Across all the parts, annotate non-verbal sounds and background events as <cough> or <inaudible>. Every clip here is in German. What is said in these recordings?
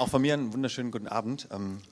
Auch von mir einen wunderschönen guten Abend. Ähm,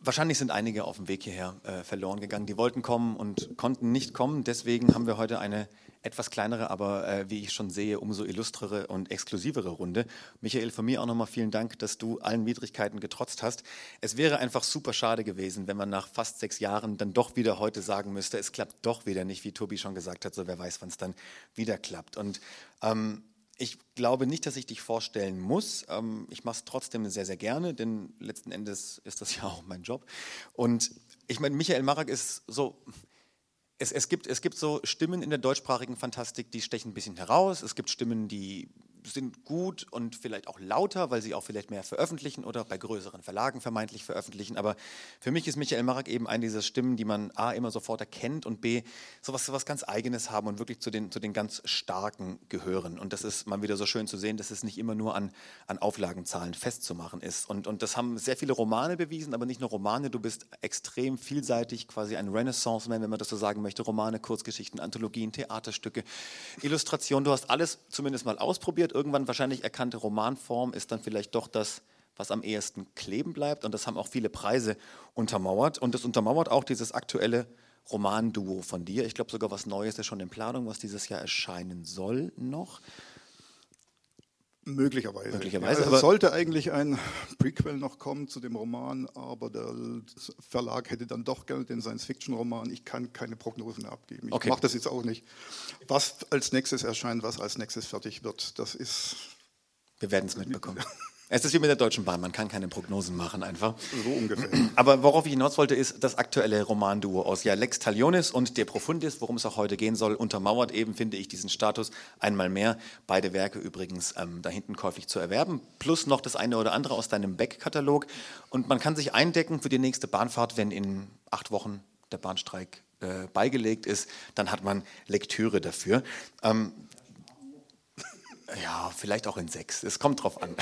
wahrscheinlich sind einige auf dem Weg hierher äh, verloren gegangen. Die wollten kommen und konnten nicht kommen. Deswegen haben wir heute eine etwas kleinere, aber äh, wie ich schon sehe, umso illustrere und exklusivere Runde. Michael, von mir auch nochmal vielen Dank, dass du allen Widrigkeiten getrotzt hast. Es wäre einfach super schade gewesen, wenn man nach fast sechs Jahren dann doch wieder heute sagen müsste, es klappt doch wieder nicht, wie Tobi schon gesagt hat, so wer weiß, wann es dann wieder klappt. Und ähm, ich glaube nicht, dass ich dich vorstellen muss. Ähm, ich mache es trotzdem sehr, sehr gerne, denn letzten Endes ist das <laughs> ja auch mein Job. Und ich meine, Michael Marak ist so, es, es, gibt, es gibt so Stimmen in der deutschsprachigen Fantastik, die stechen ein bisschen heraus. Es gibt Stimmen, die sind gut und vielleicht auch lauter, weil sie auch vielleicht mehr veröffentlichen oder bei größeren Verlagen vermeintlich veröffentlichen. Aber für mich ist Michael Marak eben eine dieser Stimmen, die man A immer sofort erkennt und B sowas, sowas ganz Eigenes haben und wirklich zu den, zu den ganz Starken gehören. Und das ist mal wieder so schön zu sehen, dass es nicht immer nur an, an Auflagenzahlen festzumachen ist. Und, und das haben sehr viele Romane bewiesen, aber nicht nur Romane. Du bist extrem vielseitig, quasi ein Renaissance-Man, wenn man das so sagen möchte. Romane, Kurzgeschichten, Anthologien, Theaterstücke, Illustrationen. Du hast alles zumindest mal ausprobiert irgendwann wahrscheinlich erkannte Romanform ist dann vielleicht doch das, was am ehesten kleben bleibt. Und das haben auch viele Preise untermauert. Und das untermauert auch dieses aktuelle Romanduo von dir. Ich glaube sogar was Neues ist schon in Planung, was dieses Jahr erscheinen soll noch. Möglicherweise. Möglicherweise. Ja, es sollte eigentlich ein Prequel noch kommen zu dem Roman, aber der Verlag hätte dann doch gerne den Science-Fiction-Roman. Ich kann keine Prognosen abgeben. Ich okay. mache das jetzt auch nicht. Was als nächstes erscheint, was als nächstes fertig wird, das ist. Wir werden es mitbekommen. <laughs> Es ist wie mit der Deutschen Bahn, man kann keine Prognosen machen einfach. So ungefähr. Aber worauf ich hinaus wollte, ist das aktuelle Romanduo aus ja, Lex Talionis und De Profundis, worum es auch heute gehen soll, untermauert eben, finde ich, diesen Status einmal mehr. Beide Werke übrigens ähm, da hinten käuflich zu erwerben, plus noch das eine oder andere aus deinem Back-Katalog. Und man kann sich eindecken für die nächste Bahnfahrt, wenn in acht Wochen der Bahnstreik äh, beigelegt ist, dann hat man Lektüre dafür. Ähm, ja, vielleicht auch in sechs. Es kommt drauf an.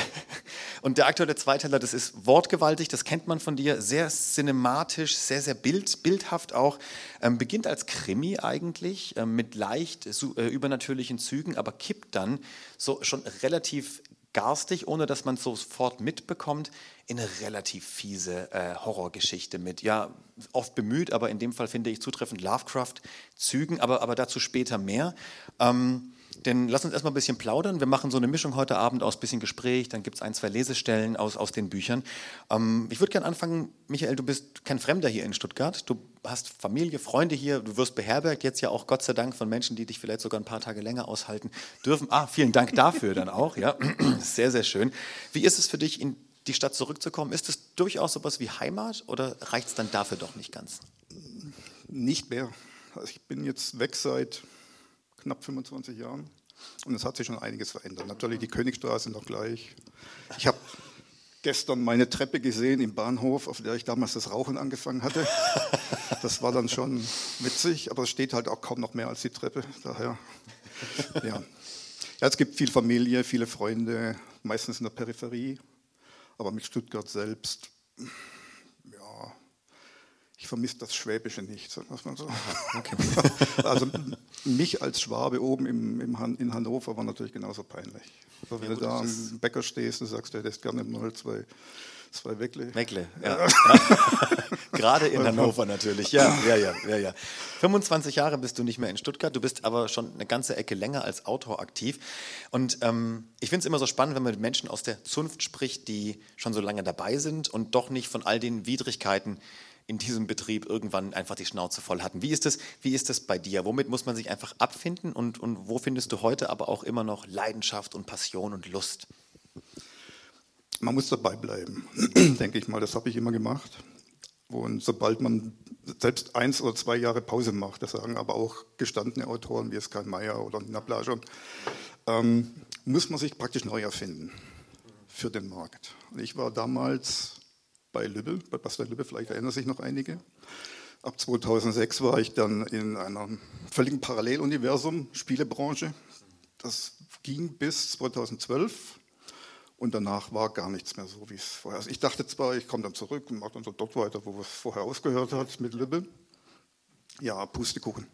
Und der aktuelle Zweiteiler, das ist wortgewaltig, das kennt man von dir, sehr cinematisch, sehr, sehr bild, bildhaft auch. Ähm, beginnt als Krimi eigentlich, ähm, mit leicht äh, übernatürlichen Zügen, aber kippt dann so schon relativ garstig, ohne dass man es sofort mitbekommt, in eine relativ fiese äh, Horrorgeschichte mit, ja, oft bemüht, aber in dem Fall finde ich zutreffend Lovecraft-Zügen, aber, aber dazu später mehr. Ähm, denn lass uns erstmal ein bisschen plaudern. Wir machen so eine Mischung heute Abend aus bisschen Gespräch, dann gibt es ein, zwei Lesestellen aus, aus den Büchern. Ähm, ich würde gerne anfangen, Michael, du bist kein Fremder hier in Stuttgart. Du hast Familie, Freunde hier, du wirst beherbergt, jetzt ja auch Gott sei Dank von Menschen, die dich vielleicht sogar ein paar Tage länger aushalten dürfen. Ah, vielen Dank dafür dann auch. Ja, <clears throat> sehr, sehr schön. Wie ist es für dich, in die Stadt zurückzukommen? Ist es durchaus sowas wie Heimat oder reicht es dann dafür doch nicht ganz? Nicht mehr. Also ich bin jetzt weg seit knapp 25 Jahren. Und es hat sich schon einiges verändert. Natürlich die Königstraße noch gleich. Ich habe gestern meine Treppe gesehen im Bahnhof, auf der ich damals das Rauchen angefangen hatte. Das war dann schon witzig, aber es steht halt auch kaum noch mehr als die Treppe. Daher, ja. ja. Es gibt viel Familie, viele Freunde, meistens in der Peripherie, aber mit Stuttgart selbst ich vermisse das Schwäbische nicht, sagen wir es mal so. Okay. <laughs> also mich als Schwabe oben im, im Han in Hannover war natürlich genauso peinlich. Also wenn ja, du da am Bäcker stehst und sagst, du hättest gerne mal zwei, zwei Weckle. Weckle, ja. <laughs> Gerade in <laughs> Hannover natürlich, ja, ja, ja, ja, ja. 25 Jahre bist du nicht mehr in Stuttgart, du bist aber schon eine ganze Ecke länger als Autor aktiv. Und ähm, ich finde es immer so spannend, wenn man mit Menschen aus der Zunft spricht, die schon so lange dabei sind und doch nicht von all den Widrigkeiten in diesem Betrieb irgendwann einfach die Schnauze voll hatten. Wie ist das, wie ist das bei dir? Womit muss man sich einfach abfinden und, und wo findest du heute aber auch immer noch Leidenschaft und Passion und Lust? Man muss dabei bleiben, <clears throat> denke ich mal. Das habe ich immer gemacht. Und sobald man selbst eins oder zwei Jahre Pause macht, das sagen aber auch gestandene Autoren wie es Karl Mayer oder Nina Blaschon, ähm, muss man sich praktisch neu erfinden für den Markt. Und ich war damals bei Lübbe, bei Pastor Lübbe, vielleicht erinnern sich noch einige. Ab 2006 war ich dann in einem völligen Paralleluniversum, Spielebranche. Das ging bis 2012 und danach war gar nichts mehr so, wie es vorher ist. Ich dachte zwar, ich komme dann zurück und mache dann so dort weiter, wo es vorher ausgehört hat mit Lübbe. Ja, Pustekuchen.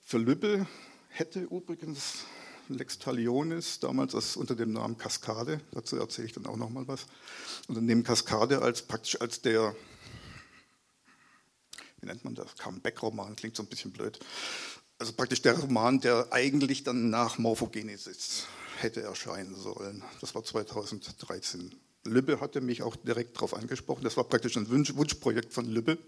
Für Lübbe hätte übrigens Lex Talionis, damals als unter dem Namen Kaskade, dazu erzähle ich dann auch nochmal was. Und dann nehmen Kaskade als praktisch als der, wie nennt man das, Comeback-Roman, klingt so ein bisschen blöd. Also praktisch der Roman, der eigentlich dann nach Morphogenesis hätte erscheinen sollen. Das war 2013. Lübbe hatte mich auch direkt darauf angesprochen. Das war praktisch ein Wunsch, Wunschprojekt von Lübbe,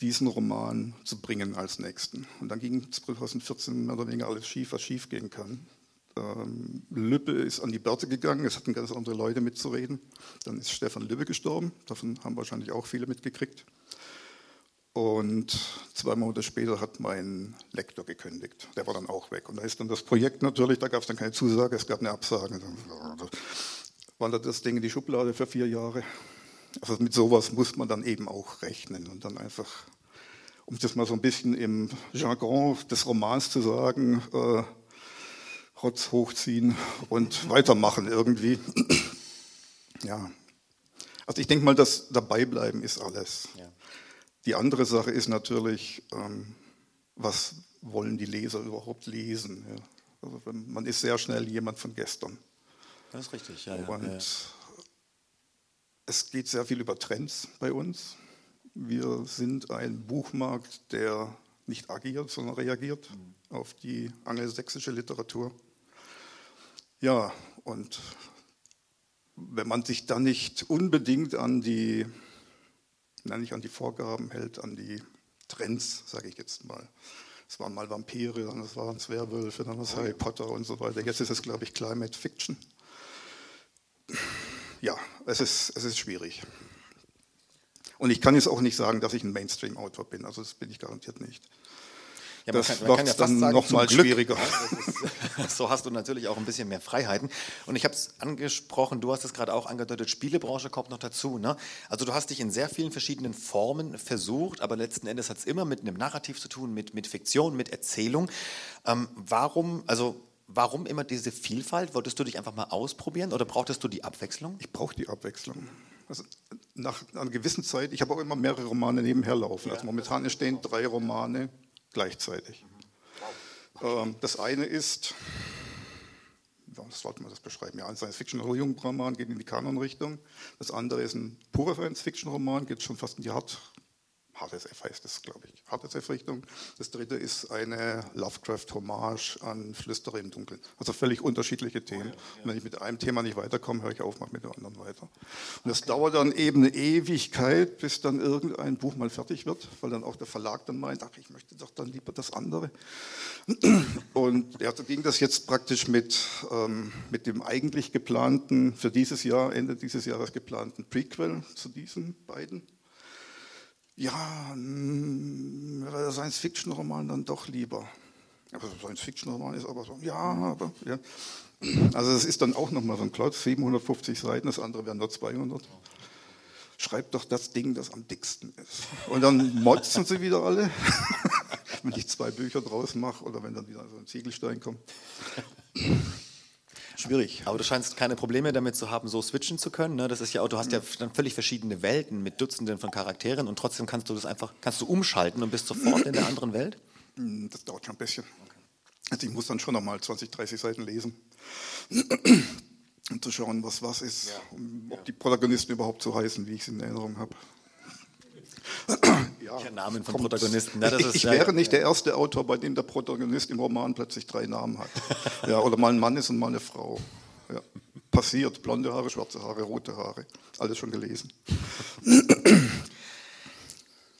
diesen Roman zu bringen als nächsten. Und dann ging 2014 mehr oder weniger alles schief, was schief gehen kann. Ähm, Lübbe ist an die Börse gegangen, es hatten ganz andere Leute mitzureden. Dann ist Stefan Lübbe gestorben, davon haben wahrscheinlich auch viele mitgekriegt. Und zwei Monate später hat mein Lektor gekündigt. Der war dann auch weg. Und da ist dann das Projekt natürlich, da gab es dann keine Zusage, es gab eine Absage. Dann wandert das Ding in die Schublade für vier Jahre. Also mit sowas muss man dann eben auch rechnen und dann einfach, um das mal so ein bisschen im Jargon des Romans zu sagen, äh, Rotz hochziehen und weitermachen irgendwie. <clears throat> ja. Also ich denke mal, das Dabeibleiben ist alles. Ja. Die andere Sache ist natürlich, ähm, was wollen die Leser überhaupt lesen? Ja. Also man ist sehr schnell jemand von gestern. Das ist richtig, ja. Und ja. Es geht sehr viel über Trends bei uns. Wir sind ein Buchmarkt, der nicht agiert, sondern reagiert mhm. auf die angelsächsische Literatur. Ja, und wenn man sich dann nicht unbedingt an die nein, nicht an die Vorgaben hält, an die Trends, sage ich jetzt mal. Es waren mal Vampire, dann waren es Werwölfe, dann war es Harry Potter und so weiter. Jetzt ist es, glaube ich, Climate Fiction. Ja, es ist, es ist schwierig. Und ich kann jetzt auch nicht sagen, dass ich ein Mainstream-Autor bin. Also das bin ich garantiert nicht. Ja, das kann, macht es ja dann nochmal schwieriger. Ist, <laughs> so hast du natürlich auch ein bisschen mehr Freiheiten. Und ich habe es angesprochen, du hast es gerade auch angedeutet, Spielebranche kommt noch dazu. Ne? Also du hast dich in sehr vielen verschiedenen Formen versucht, aber letzten Endes hat es immer mit einem Narrativ zu tun, mit, mit Fiktion, mit Erzählung. Ähm, warum, also Warum immer diese Vielfalt? Wolltest du dich einfach mal ausprobieren oder brauchtest du die Abwechslung? Ich brauche die Abwechslung. Also nach einer gewissen Zeit, ich habe auch immer mehrere Romane nebenher laufen. Also momentan stehen drei Romane gleichzeitig. Ähm, das eine ist, wie sollte man das beschreiben? Ja, ein Science-Fiction-Roman geht in die Kanon-Richtung. Das andere ist ein purer Science-Fiction-Roman, geht schon fast in die Hard- HTSF heißt es, glaube ich. HTSF-Richtung. Das dritte ist eine Lovecraft-Hommage an Flüsterer im Dunkeln. Also völlig unterschiedliche Themen. Oh ja, ja. Und wenn ich mit einem Thema nicht weiterkomme, höre ich auf, mache mit dem anderen weiter. Und das okay. dauert dann eben eine Ewigkeit, bis dann irgendein Buch mal fertig wird, weil dann auch der Verlag dann meint, ach, ich möchte doch dann lieber das andere. Und ja, so ging das jetzt praktisch mit, ähm, mit dem eigentlich geplanten, für dieses Jahr, Ende dieses Jahres geplanten Prequel zu diesen beiden ja, der Science-Fiction-Roman dann doch lieber. Aber Science-Fiction-Roman ist aber so, ja, aber, ja. Also es ist dann auch nochmal so ein Klotz, 750 Seiten, das andere wären nur 200. Schreibt doch das Ding, das am dicksten ist. Und dann motzen sie wieder alle, <laughs> wenn ich zwei Bücher draus mache oder wenn dann wieder so ein Ziegelstein kommt schwierig. Aber du scheinst keine Probleme damit zu haben, so switchen zu können. Ne? Das ist ja auch, du hast ja dann völlig verschiedene Welten mit Dutzenden von Charakteren und trotzdem kannst du das einfach, kannst du umschalten und bist sofort in der anderen Welt? Hm, das dauert schon ein bisschen. Also ich muss dann schon nochmal 20, 30 Seiten lesen. um zu schauen, was was ist, ja. ob die Protagonisten überhaupt so heißen, wie ich es in Erinnerung habe. Ja, Namen von Protagonisten. Ja, ich, ich wäre nicht der erste Autor, bei dem der Protagonist im Roman plötzlich drei Namen hat. <laughs> ja, oder mal ein Mann ist und mal eine Frau. Ja. Passiert. Blonde Haare, schwarze Haare, rote Haare. Alles schon gelesen.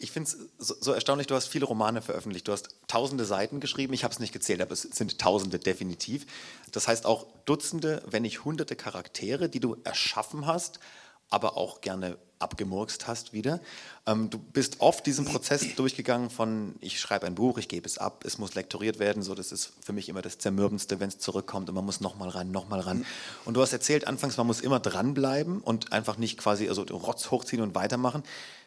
Ich finde es so, so, erstaunlich, du hast viele Romane veröffentlicht, du hast tausende Seiten geschrieben, ich habe es nicht gezählt, aber es sind tausende definitiv. Das heißt auch Dutzende, wenn nicht hunderte Charaktere, die du erschaffen hast, aber auch gerne abgemurkst hast wieder. Ähm, du bist oft diesen Prozess durchgegangen von, ich schreibe ein Buch, ich gebe es ab, es muss lektoriert werden, so das ist für mich immer das Zermürbendste, wenn es zurückkommt und man muss nochmal ran, nochmal ran. Und du hast erzählt anfangs, man muss immer dranbleiben und einfach nicht quasi also Rotz hochziehen und weitermachen.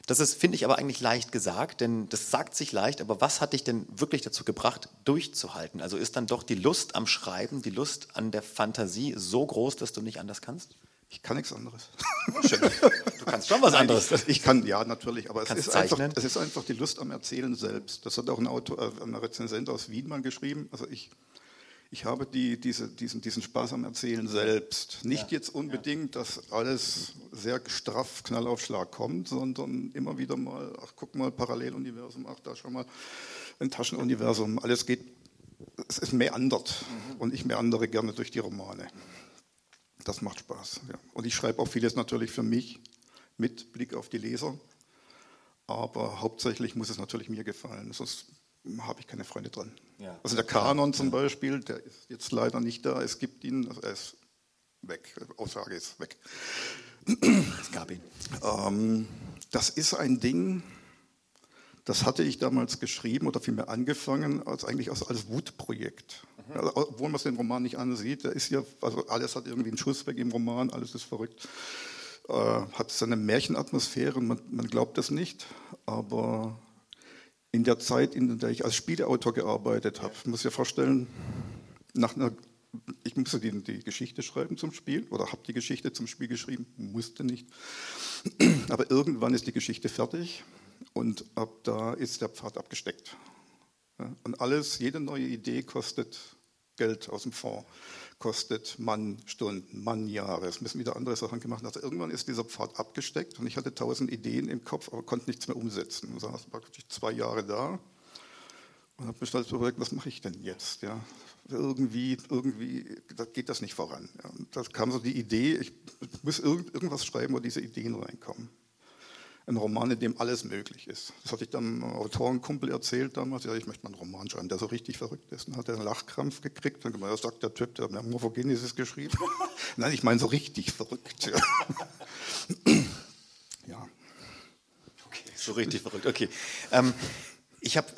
Das ist, finde ich, aber eigentlich leicht gesagt, denn das sagt sich leicht, aber was hat dich denn wirklich dazu gebracht, durchzuhalten? Also ist dann doch die Lust am Schreiben, die Lust an der Fantasie so groß, dass du nicht anders kannst? Ich kann nichts anderes. <laughs> Du kannst schon was anderes. Nein, ich, kann, ja, natürlich, aber es ist, einfach, es ist, einfach, die Lust am Erzählen selbst. Das hat auch ein, Autor, äh, ein Rezensent aus Wien mal geschrieben. Also ich, Ich habe die, diese, diesen, diesen Spaß am Erzählen selbst. Nicht ja. jetzt unbedingt, dass alles sehr straff, Knallaufschlag kommt, sondern immer wieder mal, ach guck mal, Paralleluniversum, ach da schon mal ein Taschenuniversum. Alles geht, es ist meandert mhm. und ich meandere gerne durch die Romane. Das macht Spaß. Ja. Und ich schreibe auch vieles natürlich für mich mit Blick auf die Leser. Aber hauptsächlich muss es natürlich mir gefallen, sonst habe ich keine Freunde dran. Ja. Also der Kanon zum Beispiel, der ist jetzt leider nicht da. Es gibt ihn, also er ist weg. Aussage ist weg. Es gab ihn. Ähm, das ist ein Ding, das hatte ich damals geschrieben oder vielmehr angefangen, als eigentlich als, als Wutprojekt. Mhm. Also, obwohl man es den Roman nicht ansieht, der ist ja, also alles hat irgendwie einen Schuss weg im Roman, alles ist verrückt. Äh, hat seine Märchenatmosphäre, man, man glaubt das nicht, aber in der Zeit, in der ich als Spieleautor gearbeitet habe, muss ich mir vorstellen, nach einer, ich musste die, die Geschichte schreiben zum Spiel oder habe die Geschichte zum Spiel geschrieben, musste nicht, aber irgendwann ist die Geschichte fertig und ab da ist der Pfad abgesteckt. Und alles, jede neue Idee kostet Geld aus dem Fonds, kostet Mannstunden, Mannjahre. Es müssen wieder andere Sachen gemacht werden. Also irgendwann ist dieser Pfad abgesteckt und ich hatte tausend Ideen im Kopf, aber konnte nichts mehr umsetzen. Und saß praktisch zwei Jahre da und habe mir halt überlegt, was mache ich denn jetzt? Ja, irgendwie, irgendwie geht das nicht voran. Ja, da kam so die Idee, ich muss irgendwas schreiben, wo diese Ideen reinkommen ein Roman, in dem alles möglich ist. Das hatte ich dann einem Autorenkumpel erzählt damals. Ja, ich möchte mal einen Roman schreiben, der so richtig verrückt ist. Dann hat er einen Lachkrampf gekriegt. Dann gemeint, sagt der Typ, der hat Morphogenesis geschrieben. <laughs> Nein, ich meine so richtig verrückt. Ja. <laughs> ja. Okay, so richtig verrückt. Okay. Ähm, ich, hab,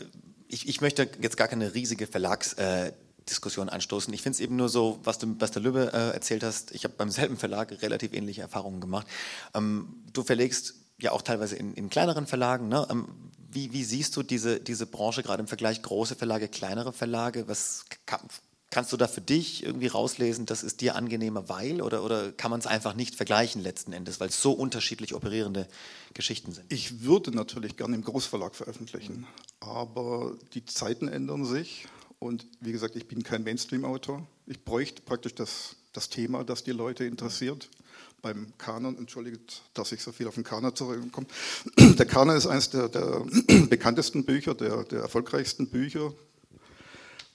ich, ich möchte jetzt gar keine riesige Verlags... Äh, Diskussion anstoßen. Ich finde es eben nur so, was du, was der Lübbe äh, erzählt hast. Ich habe beim selben Verlag relativ ähnliche Erfahrungen gemacht. Ähm, du verlegst ja auch teilweise in, in kleineren Verlagen. Ne? Ähm, wie, wie, siehst du diese, diese Branche gerade im Vergleich große Verlage, kleinere Verlage? Was kann, kannst du da für dich irgendwie rauslesen, das ist dir angenehmer, weil oder, oder kann man es einfach nicht vergleichen letzten Endes, weil es so unterschiedlich operierende Geschichten sind? Ich würde natürlich gerne im Großverlag veröffentlichen, aber die Zeiten ändern sich und wie gesagt, ich bin kein Mainstream-Autor. Ich bräuchte praktisch das, das Thema, das die Leute interessiert beim Kanon, entschuldigt, dass ich so viel auf den Kanon zurückkomme. <clears throat> Der Kanon ist eines der, der <clears throat> bekanntesten Bücher, der, der, erfolgreichsten Bücher,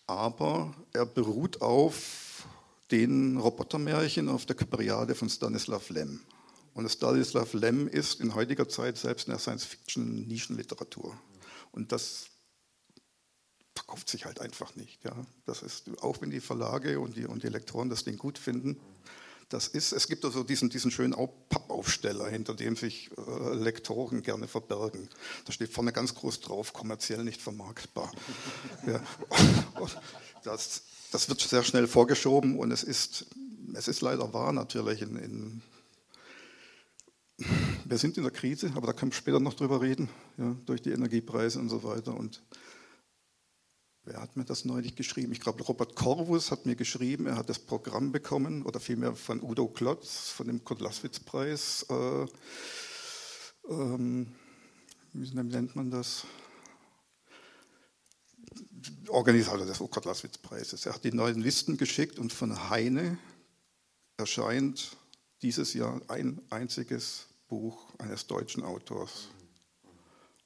aber er beruht auf den Robotermärchen auf der Kypriade von Stanislav Lem. Und Stanislav Lem ist in heutiger Zeit selbst in der Science-Fiction-Nischenliteratur. Und das verkauft sich halt einfach nicht. Ja. Das ist, auch wenn die Verlage und die, und die Lektoren das Ding gut finden, das ist, es gibt also diesen, diesen schönen Pappaufsteller, hinter dem sich äh, Lektoren gerne verbergen. Da steht vorne ganz groß drauf, kommerziell nicht vermarktbar. <laughs> ja. das, das, wird sehr schnell vorgeschoben und es ist, es ist leider wahr natürlich. In, in, wir sind in der Krise, aber da können wir später noch drüber reden, ja, durch die Energiepreise und so weiter. Und Wer hat mir das neulich geschrieben? Ich glaube, Robert Corvus hat mir geschrieben, er hat das Programm bekommen, oder vielmehr von Udo Klotz, von dem Kurt-Laswitz-Preis. Äh, ähm, wie nennt man das? Organisator des Kurt-Laswitz-Preises. Er hat die neuen Listen geschickt und von Heine erscheint dieses Jahr ein einziges Buch eines deutschen Autors.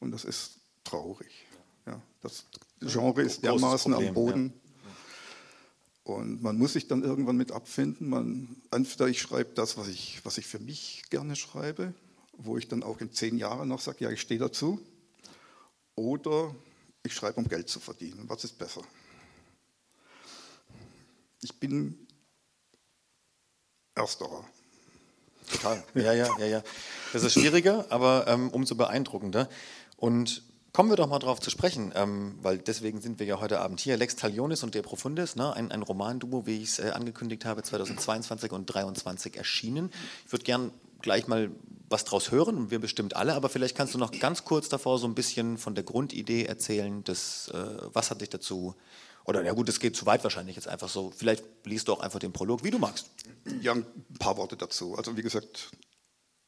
Und das ist traurig. Ja, das Genre ist dermaßen Problem, am Boden. Ja. Und man muss sich dann irgendwann mit abfinden. Man, entweder ich schreibe das, was ich, was ich für mich gerne schreibe, wo ich dann auch in zehn Jahren noch sage, ja, ich stehe dazu. Oder ich schreibe, um Geld zu verdienen. Was ist besser? Ich bin ersterer. Total. Ja, ja, ja, ja. Das ist schwieriger, aber ähm, umso beeindruckender. Und Kommen wir doch mal drauf zu sprechen, ähm, weil deswegen sind wir ja heute Abend hier. Lex Talionis und De Profundis, ne? ein, ein Romanduo, wie ich es äh, angekündigt habe, 2022 und 2023 erschienen. Ich würde gern gleich mal was draus hören und wir bestimmt alle, aber vielleicht kannst du noch ganz kurz davor so ein bisschen von der Grundidee erzählen, des, äh, was hat dich dazu, oder ja gut, es geht zu weit wahrscheinlich jetzt einfach so, vielleicht liest du auch einfach den Prolog, wie du magst. Ja, ein paar Worte dazu. Also wie gesagt,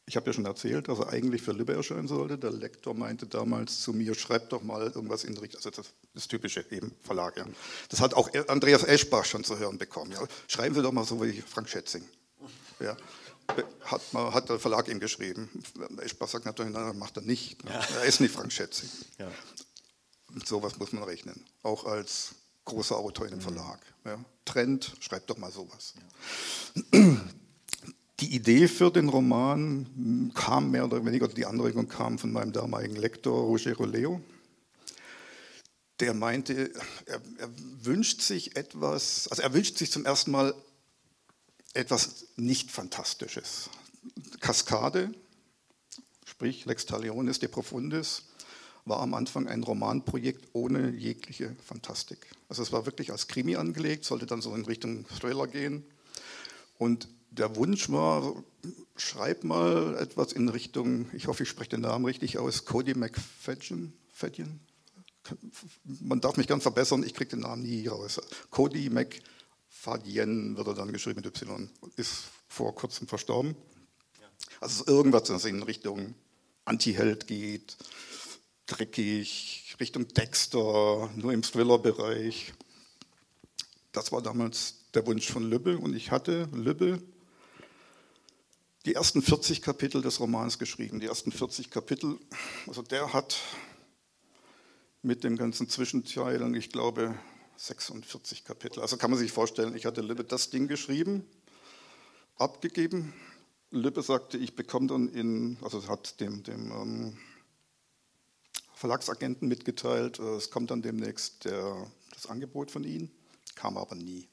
ich habe ja schon erzählt, dass er eigentlich für Lübbe erscheinen sollte. Der Lektor meinte damals zu mir, schreib doch mal irgendwas in Richtung, also das, das typische eben Verlag. Ja. Das hat auch Andreas Eschbach schon zu hören bekommen. Ja. Schreiben Sie doch mal so wie Frank Schätzing. Ja. Hat, mal, hat der Verlag ihm geschrieben. Eschbach sagt natürlich, nein, macht er nicht. Ja. Er ist nicht Frank Schätzing. Ja. Mit sowas muss man rechnen. Auch als großer Autor in dem Verlag. Ja. Trend, schreibt doch mal sowas. <clears throat> Die Idee für den Roman kam mehr oder weniger, die Anregung kam von meinem damaligen Lektor Rogero Leo. Der meinte, er, er wünscht sich etwas, also er wünscht sich zum ersten Mal etwas nicht Fantastisches. Kaskade, sprich Lex Talionis de Profundis, war am Anfang ein Romanprojekt ohne jegliche Fantastik. Also es war wirklich als Krimi angelegt, sollte dann so in Richtung Thriller gehen. Und der Wunsch war, schreib mal etwas in Richtung, ich hoffe, ich spreche den Namen richtig aus, Cody McFadden. Man darf mich gern verbessern, ich kriege den Namen nie raus. Cody McFadden wird er dann geschrieben mit Y, ist vor kurzem verstorben. Also irgendwas, das in Richtung Anti-Held geht, dreckig, Richtung Dexter, nur im Thriller-Bereich. Das war damals der Wunsch von Lübbe und ich hatte Lübbe die ersten 40 Kapitel des Romans geschrieben. Die ersten 40 Kapitel, also der hat mit dem ganzen Zwischenteilen, ich glaube, 46 Kapitel. Also kann man sich vorstellen, ich hatte Lübbe das Ding geschrieben, abgegeben. Lübbe sagte, ich bekomme dann in, also hat dem, dem ähm, Verlagsagenten mitgeteilt, äh, es kommt dann demnächst der, das Angebot von Ihnen, kam aber nie.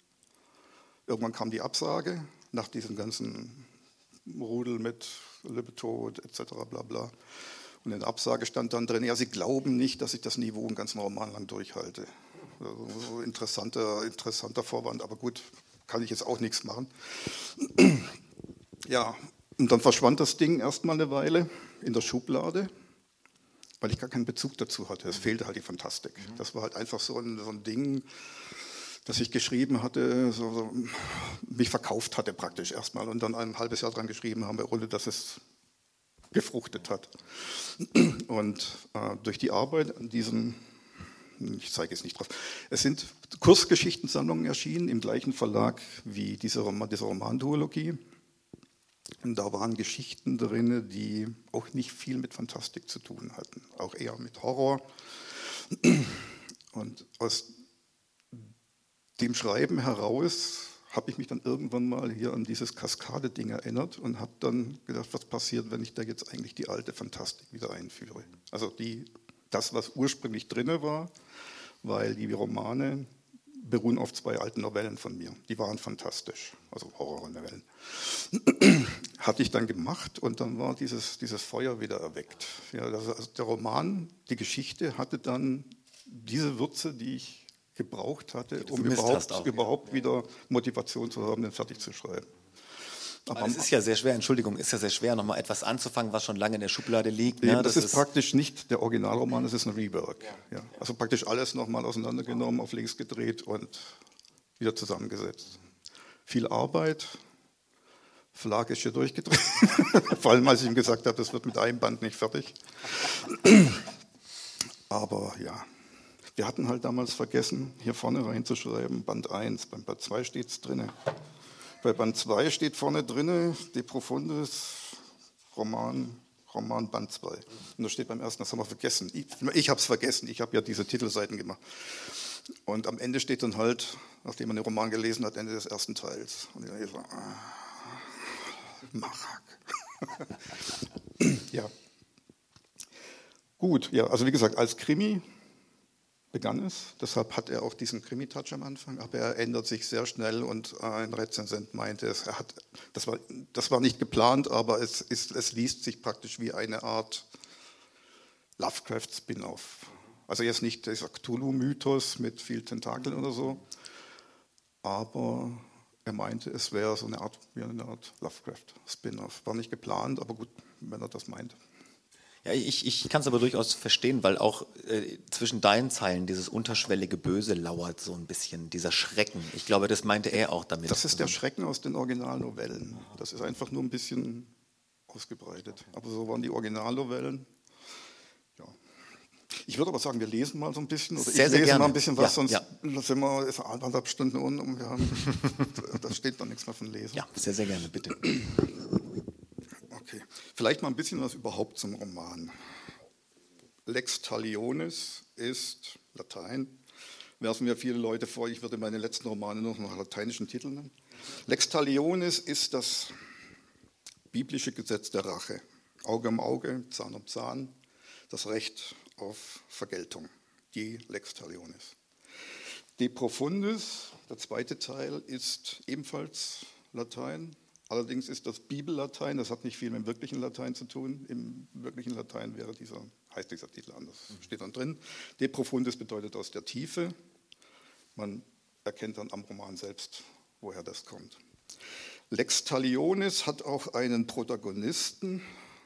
Irgendwann kam die Absage nach diesem ganzen Rudel mit Lippetod etc. bla bla. Und in der Absage stand dann drin, ja, Sie glauben nicht, dass ich das Niveau einen ganzen Roman lang durchhalte. Also, interessanter, interessanter Vorwand, aber gut, kann ich jetzt auch nichts machen. Ja, und dann verschwand das Ding erstmal eine Weile in der Schublade, weil ich gar keinen Bezug dazu hatte. Es fehlte halt die Fantastik. Das war halt einfach so ein, so ein Ding, das ich geschrieben hatte, so, so, mich verkauft hatte praktisch erstmal und dann ein halbes Jahr dran geschrieben habe, ohne dass es gefruchtet hat. Und äh, durch die Arbeit an diesem, ich zeige es nicht drauf, es sind Kursgeschichtensammlungen erschienen im gleichen Verlag wie diese, Roman, diese Romanduologie. Und da waren Geschichten drin, die auch nicht viel mit Fantastik zu tun hatten, auch eher mit Horror. Und aus dem Schreiben heraus habe ich mich dann irgendwann mal hier an dieses Kaskade-Ding erinnert und habe dann gedacht, was passiert, wenn ich da jetzt eigentlich die alte Fantastik wieder einführe. Also die, das, was ursprünglich drin war, weil die Romane beruhen auf zwei alten Novellen von mir. Die waren fantastisch, also Horrornovellen. <clears throat> Hatte ich dann gemacht und dann war dieses, dieses Feuer wieder erweckt. Ja, also der Roman, die Geschichte hatte dann diese Würze, die ich gebraucht hatte, um überhaupt, auch, überhaupt ja. wieder Motivation zu haben, den fertig zu schreiben. Aber es ist ja sehr schwer, Entschuldigung, ist ja sehr schwer, nochmal etwas anzufangen, was schon lange in der Schublade liegt. Ne? Das, das, ist, ist praktisch nicht der Originalroman, das ist ein Rework. Ja. Ja. Also praktisch alles nochmal auseinandergenommen, auf links gedreht und wieder zusammengesetzt. Viel Arbeit, Verlag ist hier durchgedreht, <laughs> vor allem als ich ihm gesagt habe, das wird mit einem Band nicht fertig. <clears throat> Aber ja, wir hatten halt damals vergessen, hier vorne reinzuschreiben, Band 1, beim Band 2 steht es drin. Bei Band 2 steht vorne drin, De Profundis, Roman, Roman Band 2. Und da steht beim ersten, das haben wir vergessen. Ich, ich habe es vergessen, ich habe ja diese Titelseiten gemacht. Und am Ende steht dann halt, nachdem man den Roman gelesen hat, Ende des ersten Teils. Und ich so, ah, Marak. <laughs> ja. Gut, ja, also wie gesagt, als Krimi begann es. Deshalb hat er auch diesen Krimi-Touch am Anfang, aber er ändert sich sehr schnell und ein Rezensent meinte, es hat, das, war, das war nicht geplant, aber es, ist, es liest sich praktisch wie eine Art Lovecraft-Spin-off. Also jetzt nicht dieser Cthulhu-Mythos mit viel Tentakeln oder so, aber er meinte, es wäre so eine Art, eine Art Lovecraft-Spin-off. War nicht geplant, aber gut, wenn er das meint. Ja, ich, ich kann es aber durchaus verstehen, weil auch äh, zwischen deinen Zeilen dieses unterschwellige Böse lauert so ein bisschen, dieser Schrecken. Ich glaube, das meinte er auch damit. Das ist der Schrecken aus den Originalnovellen. Das ist einfach nur ein bisschen ausgebreitet. Aber so waren die Originalnovellen. Ja. Ich würde aber sagen, wir lesen mal so ein bisschen. Oder sehr, ich lese sehr mal ein bisschen was, ja, sonst ja. sind wir ist anderthalb Stunden unten und wir haben, <laughs> da steht noch nichts mehr von Lesen. Ja, sehr, sehr gerne, bitte. Vielleicht mal ein bisschen was überhaupt zum Roman. Lex Talionis ist Latein. Werfen mir viele Leute vor, ich würde meine letzten Romane noch nach lateinischen Titeln nennen. Lex Talionis ist das biblische Gesetz der Rache. Auge um Auge, Zahn um Zahn, das Recht auf Vergeltung. Die Lex Talionis. De Profundis, der zweite Teil, ist ebenfalls Latein. Allerdings ist das Bibellatein, das hat nicht viel mit dem wirklichen Latein zu tun. Im wirklichen Latein wäre dieser, heißt dieser Titel anders, steht dann drin. De Profundis bedeutet aus der Tiefe. Man erkennt dann am Roman selbst, woher das kommt. Lex Talionis hat auch einen Protagonisten,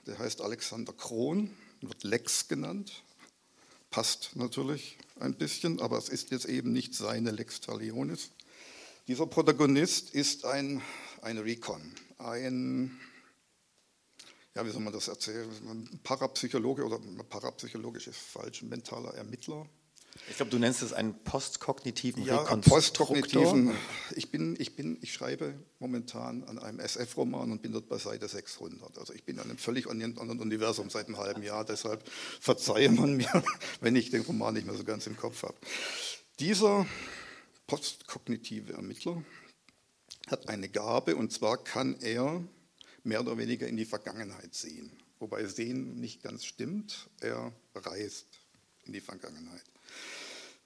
der heißt Alexander Kron, wird Lex genannt. Passt natürlich ein bisschen, aber es ist jetzt eben nicht seine Lex Talionis. Dieser Protagonist ist ein, ein Recon, ein, ja, wie soll man das erzählen, ein Parapsychologe oder parapsychologisch ist falsch, ein mentaler Ermittler. Ich glaube, du nennst es einen postkognitiven ja, postkognitiven. Ich, bin, ich, bin, ich schreibe momentan an einem SF-Roman und bin dort bei Seite 600. Also ich bin in einem völlig anderen Universum seit einem halben Jahr. Deshalb verzeihe man mir, <laughs> wenn ich den Roman nicht mehr so ganz im Kopf habe. Dieser postkognitive Ermittler hat eine Gabe und zwar kann er mehr oder weniger in die Vergangenheit sehen. Wobei sehen nicht ganz stimmt, er reist in die Vergangenheit.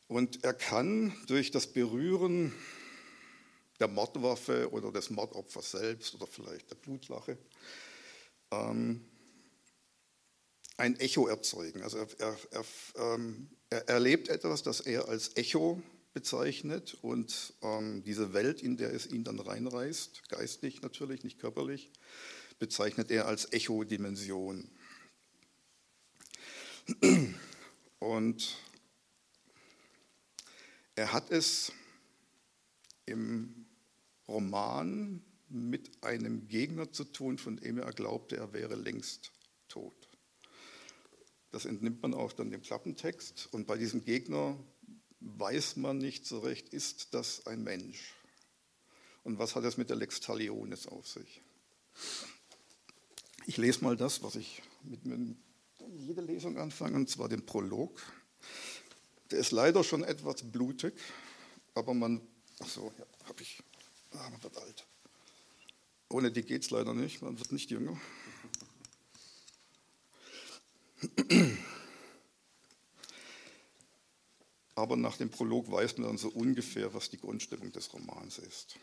Und er kann durch das Berühren der Mordwaffe oder des Mordopfers selbst oder vielleicht der Blutlache ähm, ein Echo erzeugen. Also er, er, er, ähm, er, erlebt etwas, das er als Echo bezeichnet und ähm, diese Welt, in der es ihn dann reinreißt, geistig natürlich, nicht körperlich, bezeichnet er als Echo-Dimension. Und er hat es im Roman mit einem Gegner zu tun, von dem er glaubte, er wäre längst tot. Das entnimmt man auch dann dem Klappentext. Und bei diesem Gegner weiß man nicht so recht, ist das ein Mensch? Und was hat es mit der Lex Talionis auf sich? Ich lese mal das, was ich mit, jeder Lesung anfange, und zwar den Prolog. Der ist leider schon etwas blutig, aber man, ach so, ja, habe ich, ah, man wird alt. Ohne die geht es leider nicht, man wird nicht jünger. Aber nach dem Prolog weiß man dann so ungefähr, was die Grundstimmung des Romans ist.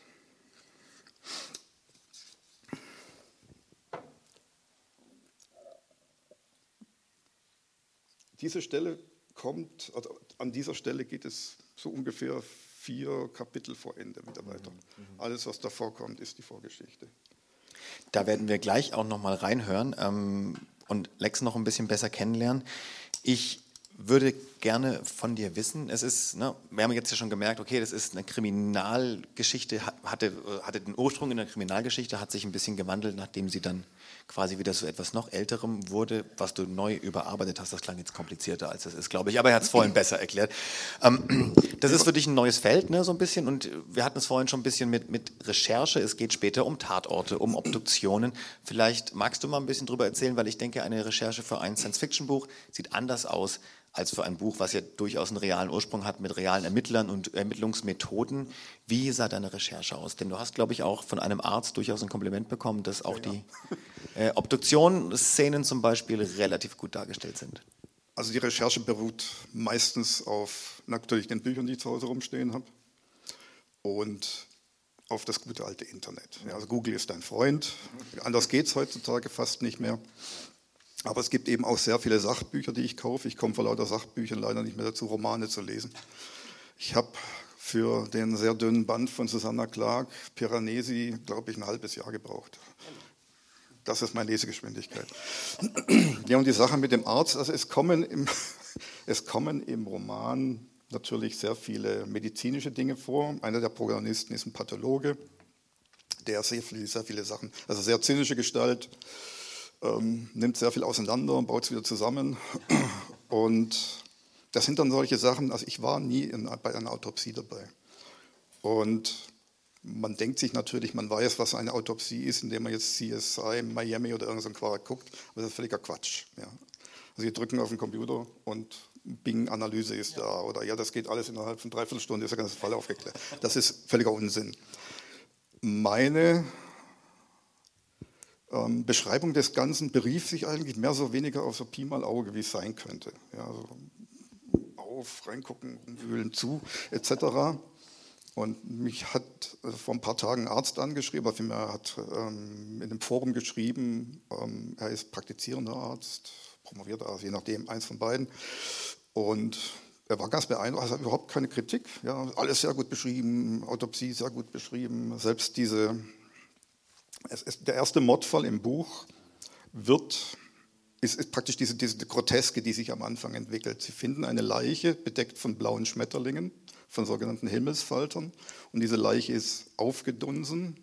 Diese Stelle kommt, also an dieser Stelle geht es so ungefähr vier Kapitel vor Ende wieder weiter. Mhm. Alles, was davor kommt, ist die Vorgeschichte. Da werden wir gleich auch noch mal reinhören ähm, und Lex noch ein bisschen besser kennenlernen. Ich würde gerne von dir wissen, es ist, ne, wir haben jetzt ja schon gemerkt, okay, das ist eine Kriminalgeschichte, hatte, hatte den Ursprung in der Kriminalgeschichte, hat sich ein bisschen gewandelt, nachdem sie dann quasi wieder so etwas noch Älterem wurde, was du neu überarbeitet hast. Das klang jetzt komplizierter, als es ist, glaube ich, aber er hat es vorhin besser erklärt. Ähm, das ist für dich ein neues Feld, ne, so ein bisschen, und wir hatten es vorhin schon ein bisschen mit, mit Recherche. Es geht später um Tatorte, um Obduktionen. Vielleicht magst du mal ein bisschen drüber erzählen, weil ich denke, eine Recherche für ein Science-Fiction-Buch sieht anders aus als für ein Buch, was ja durchaus einen realen Ursprung hat mit realen Ermittlern und Ermittlungsmethoden. Wie sah deine Recherche aus? Denn du hast, glaube ich, auch von einem Arzt durchaus ein Kompliment bekommen, dass auch ja, ja. die äh, Obduktionsszenen zum Beispiel relativ gut dargestellt sind. Also die Recherche beruht meistens auf natürlich den Büchern, die ich zu Hause rumstehen habe und auf das gute alte Internet. Ja, also Google ist dein Freund. Anders geht es heutzutage fast nicht mehr. Aber es gibt eben auch sehr viele Sachbücher, die ich kaufe. Ich komme vor lauter Sachbüchern leider nicht mehr dazu, Romane zu lesen. Ich habe für den sehr dünnen Band von Susanna Clark, Piranesi, glaube ich, ein halbes Jahr gebraucht. Das ist meine Lesegeschwindigkeit. Ja, und die Sache mit dem Arzt, also es kommen im, <laughs> es kommen im Roman natürlich sehr viele medizinische Dinge vor. Einer der Protagonisten ist ein Pathologe, der sehr viele, sehr viele Sachen, also sehr zynische Gestalt, ähm, nimmt sehr viel auseinander und baut es wieder zusammen. <clears throat> Und das sind dann solche Sachen, also ich war nie in, bei einer Autopsie dabei. Und man denkt sich natürlich, man weiß, was eine Autopsie ist, indem man jetzt CSI, Miami oder irgendein so Quark guckt, aber das ist völliger Quatsch. Ja. Also Sie drücken auf den Computer und Bing-Analyse ist ja. da oder ja, das geht alles innerhalb von dreiviertel Stunde, ist der ganze Fall aufgeklärt. Das ist völliger Unsinn. Meine ähm, Beschreibung des Ganzen berief sich eigentlich mehr so weniger auf so Pi mal Auge, wie es sein könnte. Ja, also auf, reingucken, wühlen zu, etc. Und mich hat äh, vor ein paar Tagen ein Arzt angeschrieben, also er hat ähm, in einem Forum geschrieben, ähm, er ist praktizierender Arzt, promovierter Arzt, je nachdem, eins von beiden. Und er war ganz beeindruckt, also überhaupt keine Kritik, ja, alles sehr gut beschrieben, Autopsie sehr gut beschrieben, selbst diese, es ist der erste Mordfall im Buch wird ist, ist praktisch diese, diese Groteske, die sich am Anfang entwickelt. Sie finden eine Leiche bedeckt von blauen Schmetterlingen, von sogenannten Himmelsfaltern. Und diese Leiche ist aufgedunsen,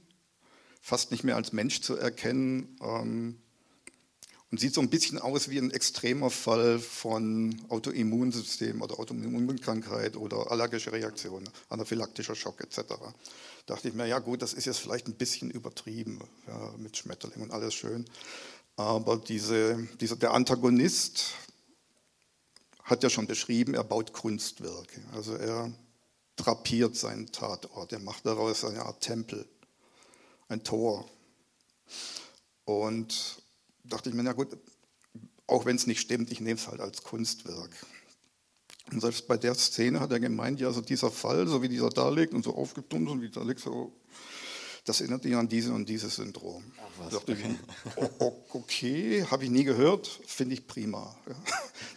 fast nicht mehr als Mensch zu erkennen ähm, und sieht so ein bisschen aus wie ein extremer Fall von Autoimmunsystem oder Autoimmunkrankheit oder allergische Reaktion, anaphylaktischer Schock etc. Da dachte ich mir, ja gut, das ist jetzt vielleicht ein bisschen übertrieben ja, mit Schmetterlingen und alles schön. Aber diese, dieser, der Antagonist hat ja schon beschrieben, er baut Kunstwerke. Also er drapiert seinen Tatort, er macht daraus eine Art Tempel, ein Tor. Und dachte ich mir, na gut, auch wenn es nicht stimmt, ich nehme es halt als Kunstwerk. Und selbst bei der Szene hat er gemeint, ja, so dieser Fall, so wie dieser da liegt und so aufgedumpft und wie da liegt, so das erinnert ihn an dieses und dieses Syndrom. Ach, was, <laughs> okay, okay habe ich nie gehört, finde ich prima.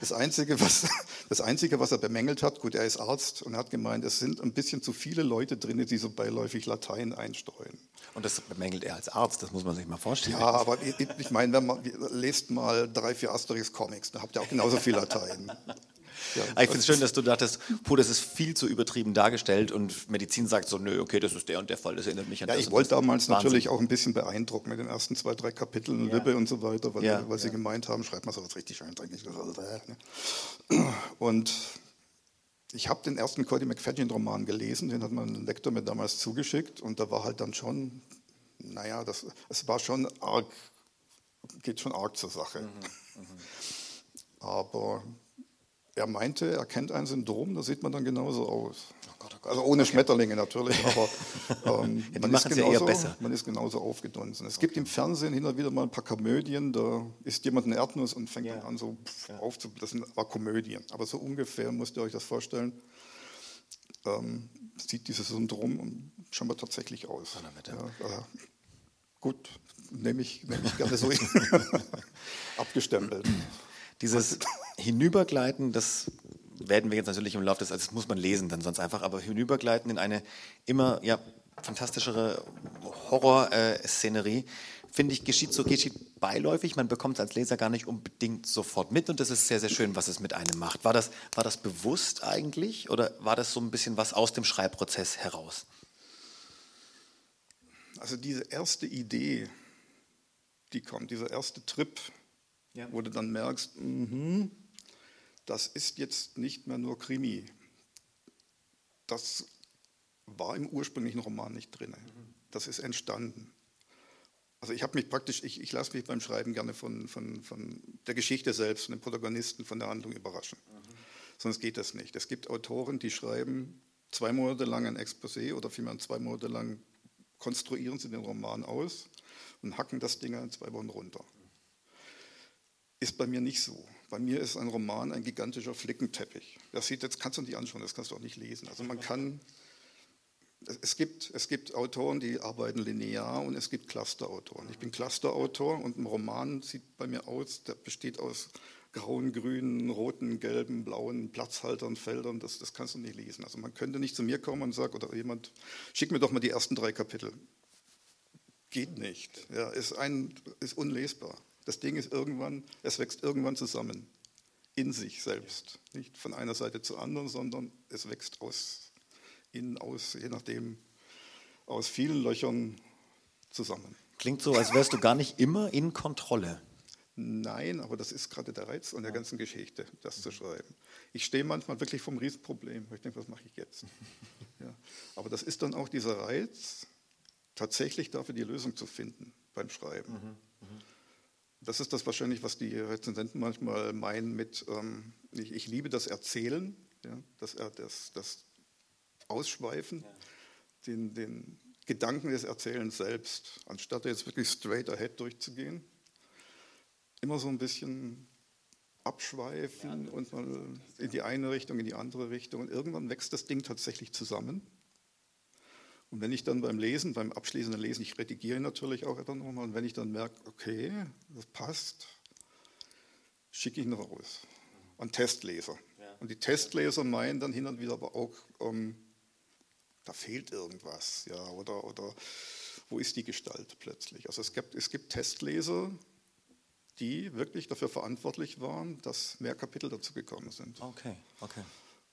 Das Einzige, was, das Einzige, was er bemängelt hat, gut, er ist Arzt und er hat gemeint, es sind ein bisschen zu viele Leute drin, die so beiläufig Latein einstreuen. Und das bemängelt er als Arzt, das muss man sich mal vorstellen. Ja, aber ich, ich meine, wenn man lest mal drei, vier Asterix-Comics, da habt ihr auch genauso viel Latein. <laughs> Ja, ich finde es schön, dass du dachtest, puh, das ist viel zu übertrieben dargestellt und Medizin sagt so, nö, okay, das ist der und der Fall, das erinnert mich an ja, das. Ich wollte damals Wahnsinn. natürlich auch ein bisschen beeindrucken mit den ersten zwei, drei Kapiteln, ja. Lippe und so weiter, weil, ja, weil sie gemeint haben, schreibt mal so was richtig eindringlich. Und ich habe den ersten Cody McFadden-Roman gelesen, den hat mein Lektor mir damals zugeschickt und da war halt dann schon, naja, das, es war schon arg, geht schon arg zur Sache. Mhm, mh. <laughs> Aber er meinte, er kennt ein Syndrom, da sieht man dann genauso aus. Also ohne. Schmetterlinge natürlich, aber ähm, ja, man, ist genauso, ja man, ist genauso, aufgedunsen. Es gibt im Fernsehen hin und wieder mal ein paar Komödien, da ist jemand ein Erdnuss und fängt ja. an so ja. aufzublasen. Das sind aber Komödien. Aber so ungefähr müsst ihr euch das vorstellen, ähm, sieht dieses Syndrom schon mal tatsächlich aus. Äh, gut, nehme ich, nehm ich gerne so <laughs> <laughs> abgestempelt. Dieses Hinübergleiten, das werden wir jetzt natürlich im Laufe des, also das muss man lesen dann sonst einfach, aber hinübergleiten in eine immer ja, fantastischere Horrorszenerie, finde ich, geschieht so, geschieht beiläufig. Man bekommt es als Leser gar nicht unbedingt sofort mit und das ist sehr, sehr schön, was es mit einem macht. War das, war das bewusst eigentlich oder war das so ein bisschen was aus dem Schreibprozess heraus? Also diese erste Idee, die kommt, dieser erste Trip, ja. wo du dann merkst, mh, das ist jetzt nicht mehr nur Krimi. Das war im ursprünglichen Roman nicht drin. Das ist entstanden. Also ich habe mich praktisch, ich, ich lasse mich beim Schreiben gerne von, von, von der Geschichte selbst, von den Protagonisten, von der Handlung überraschen. Mhm. Sonst geht das nicht. Es gibt Autoren, die schreiben zwei Monate lang ein Exposé oder vielmehr zwei Monate lang konstruieren sie den Roman aus und hacken das Ding in zwei Wochen runter. Ist bei mir nicht so. Bei mir ist ein Roman ein gigantischer Flickenteppich. Das sieht, jetzt kannst du nicht anschauen, das kannst du auch nicht lesen. Also man kann, es gibt, es gibt Autoren, die arbeiten linear und es gibt Clusterautoren. Ich bin Clusterautor und ein Roman sieht bei mir aus, der besteht aus grauen, grünen, roten, gelben, blauen Platzhaltern, Feldern, das, das kannst du nicht lesen. Also man könnte nicht zu mir kommen und sagen, oder jemand, schick mir doch mal die ersten drei Kapitel. Geht nicht. Ja, ist, ein, ist unlesbar. Das Ding ist irgendwann, es wächst irgendwann zusammen, in sich selbst. Nicht von einer Seite zur anderen, sondern es wächst aus, innen aus, je nachdem, aus vielen Löchern zusammen. Klingt so, als wärst du gar nicht immer in Kontrolle. Nein, aber das ist gerade der Reiz an der ganzen Geschichte, das zu schreiben. Ich stehe manchmal wirklich vom Riesenproblem. Ich denke, was mache ich jetzt? <laughs> Ja. Aber das ist dann auch dieser Reiz, tatsächlich dafür die Lösung zu finden beim Schreiben. Mhm. Mhm. Das ist das wahrscheinlich, was die Rezensenten manchmal meinen mit, ähm, ich, ich, liebe das Erzählen, ja, das, das, das Ausschweifen, ja. den, den Gedanken des Erzählens selbst, anstatt jetzt wirklich straight ahead durchzugehen immer so ein bisschen abschweifen ja, und mal in die eine Richtung, in die andere Richtung. Und irgendwann wächst das Ding tatsächlich zusammen. Und wenn ich dann beim Lesen, beim abschließenden Lesen, ich redigiere natürlich auch dann nochmal, und wenn ich dann merke, okay, das passt, schicke ich ihn raus. An Testleser. Ja. Und die Testleser meinen dann hin und wieder aber auch, ähm, da fehlt irgendwas, ja, oder, oder wo ist die Gestalt plötzlich? Also es gibt, es gibt Testleser, die wirklich dafür verantwortlich waren, dass mehr Kapitel dazu gekommen sind. Okay, okay.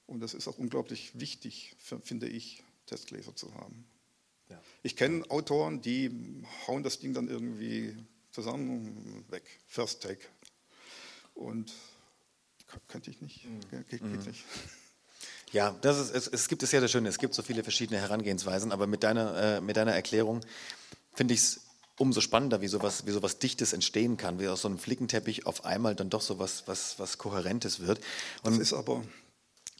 Und das ist auch unglaublich wichtig, finde ich, Testleser zu haben. Ja. Ich kenne Autoren, die hauen das Ding dann irgendwie zusammen weg, First Take. Und könnte ich nicht. Mhm. Geht, geht mhm. nicht. Ja, das ist, es, es gibt es ja das Schöne, es gibt so viele verschiedene Herangehensweisen, aber mit deiner, äh, mit deiner Erklärung finde ich es umso spannender, wie sowas, wie sowas Dichtes entstehen kann, wie aus so einem Flickenteppich auf einmal dann doch so was, was, was Kohärentes wird. Und das, ist aber,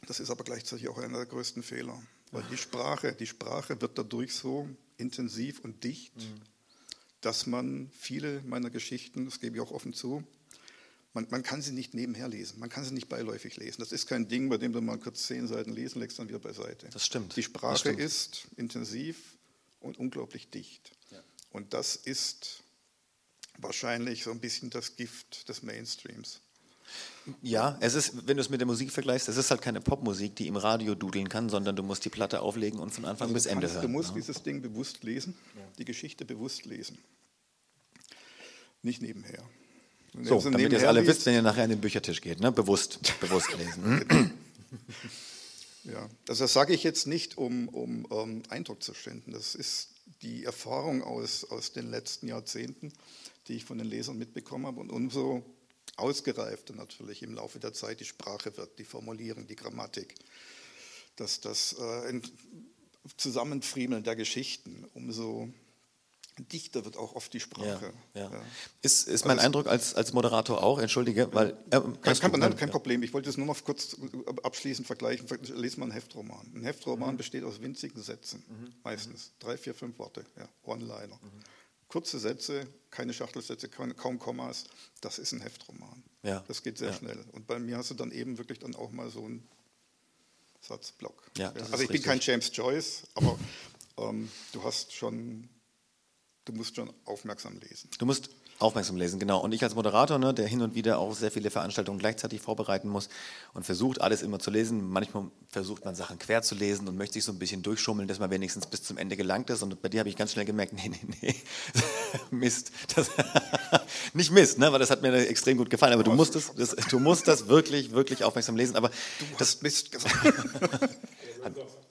das ist aber gleichzeitig auch einer der größten Fehler, weil die Sprache, die Sprache wird dadurch so intensiv und dicht, mhm. dass man viele meiner Geschichten, das gebe ich auch offen zu, man, man, kann sie nicht nebenher lesen, man kann sie nicht beiläufig lesen. Das ist kein Ding, bei dem du mal kurz zehn Seiten lesen legst, dann wieder beiseite. Das stimmt. Die Sprache stimmt. ist intensiv und unglaublich dicht. Ja. Und das ist wahrscheinlich so ein bisschen das Gift des Mainstreams. Ja, es ist, wenn du es mit der Musik vergleichst, es ist halt keine Popmusik, die im Radio dudeln kann, sondern du musst die Platte auflegen und von Anfang also bis Ende kannst, hören. Du musst ja. dieses Ding bewusst lesen, die Geschichte bewusst lesen. Nicht nebenher. Wenn so, damit ihr es alle liest, wisst, wenn ihr nachher an den Büchertisch geht, ne? bewusst, bewusst lesen. ja, also das sage ich jetzt nicht, um, um, um Eindruck zu schinden. Das ist die Erfahrung aus, aus den letzten Jahrzehnten, die ich von den Lesern mitbekommen habe und umso ausgereifter natürlich im Laufe der Zeit die Sprache wird, die Formulierung, die Grammatik, dass das äh, Zusammenfriemeln der Geschichten, umso dichter wird auch oft die Sprache. Ja, ja. Ja. Ist, ist mein also Eindruck als, als Moderator auch, entschuldige, weil... Äh, kein, kein, nein, kein Problem, ich wollte es nur noch kurz abschließend vergleichen. Lesen wir einen Heftroman. Ein Heftroman mhm. besteht aus winzigen Sätzen, mhm. meistens. Drei, vier, fünf Worte, ja, One-Liner. Mhm. Kurze Sätze, keine Schachtelsätze, kaum Kommas, das ist ein Heftroman. Ja. Das geht sehr schnell. Und bei mir hast du dann eben wirklich dann auch mal so einen Satzblock. Ja, also ich bin kein James Joyce, aber ähm, du hast schon du musst schon aufmerksam lesen. Du musst aufmerksam lesen, genau. Und ich als Moderator, ne, der hin und wieder auch sehr viele Veranstaltungen gleichzeitig vorbereiten muss und versucht, alles immer zu lesen. Manchmal versucht man Sachen quer zu lesen und möchte sich so ein bisschen durchschummeln, dass man wenigstens bis zum Ende gelangt ist. Und bei dir habe ich ganz schnell gemerkt, nee, nee, nee, <laughs> Mist. Das, <laughs> nicht Mist, ne, weil das hat mir extrem gut gefallen. Aber du musst, das, das, du musst das wirklich, wirklich aufmerksam lesen. Aber du das Mist gesagt. <laughs>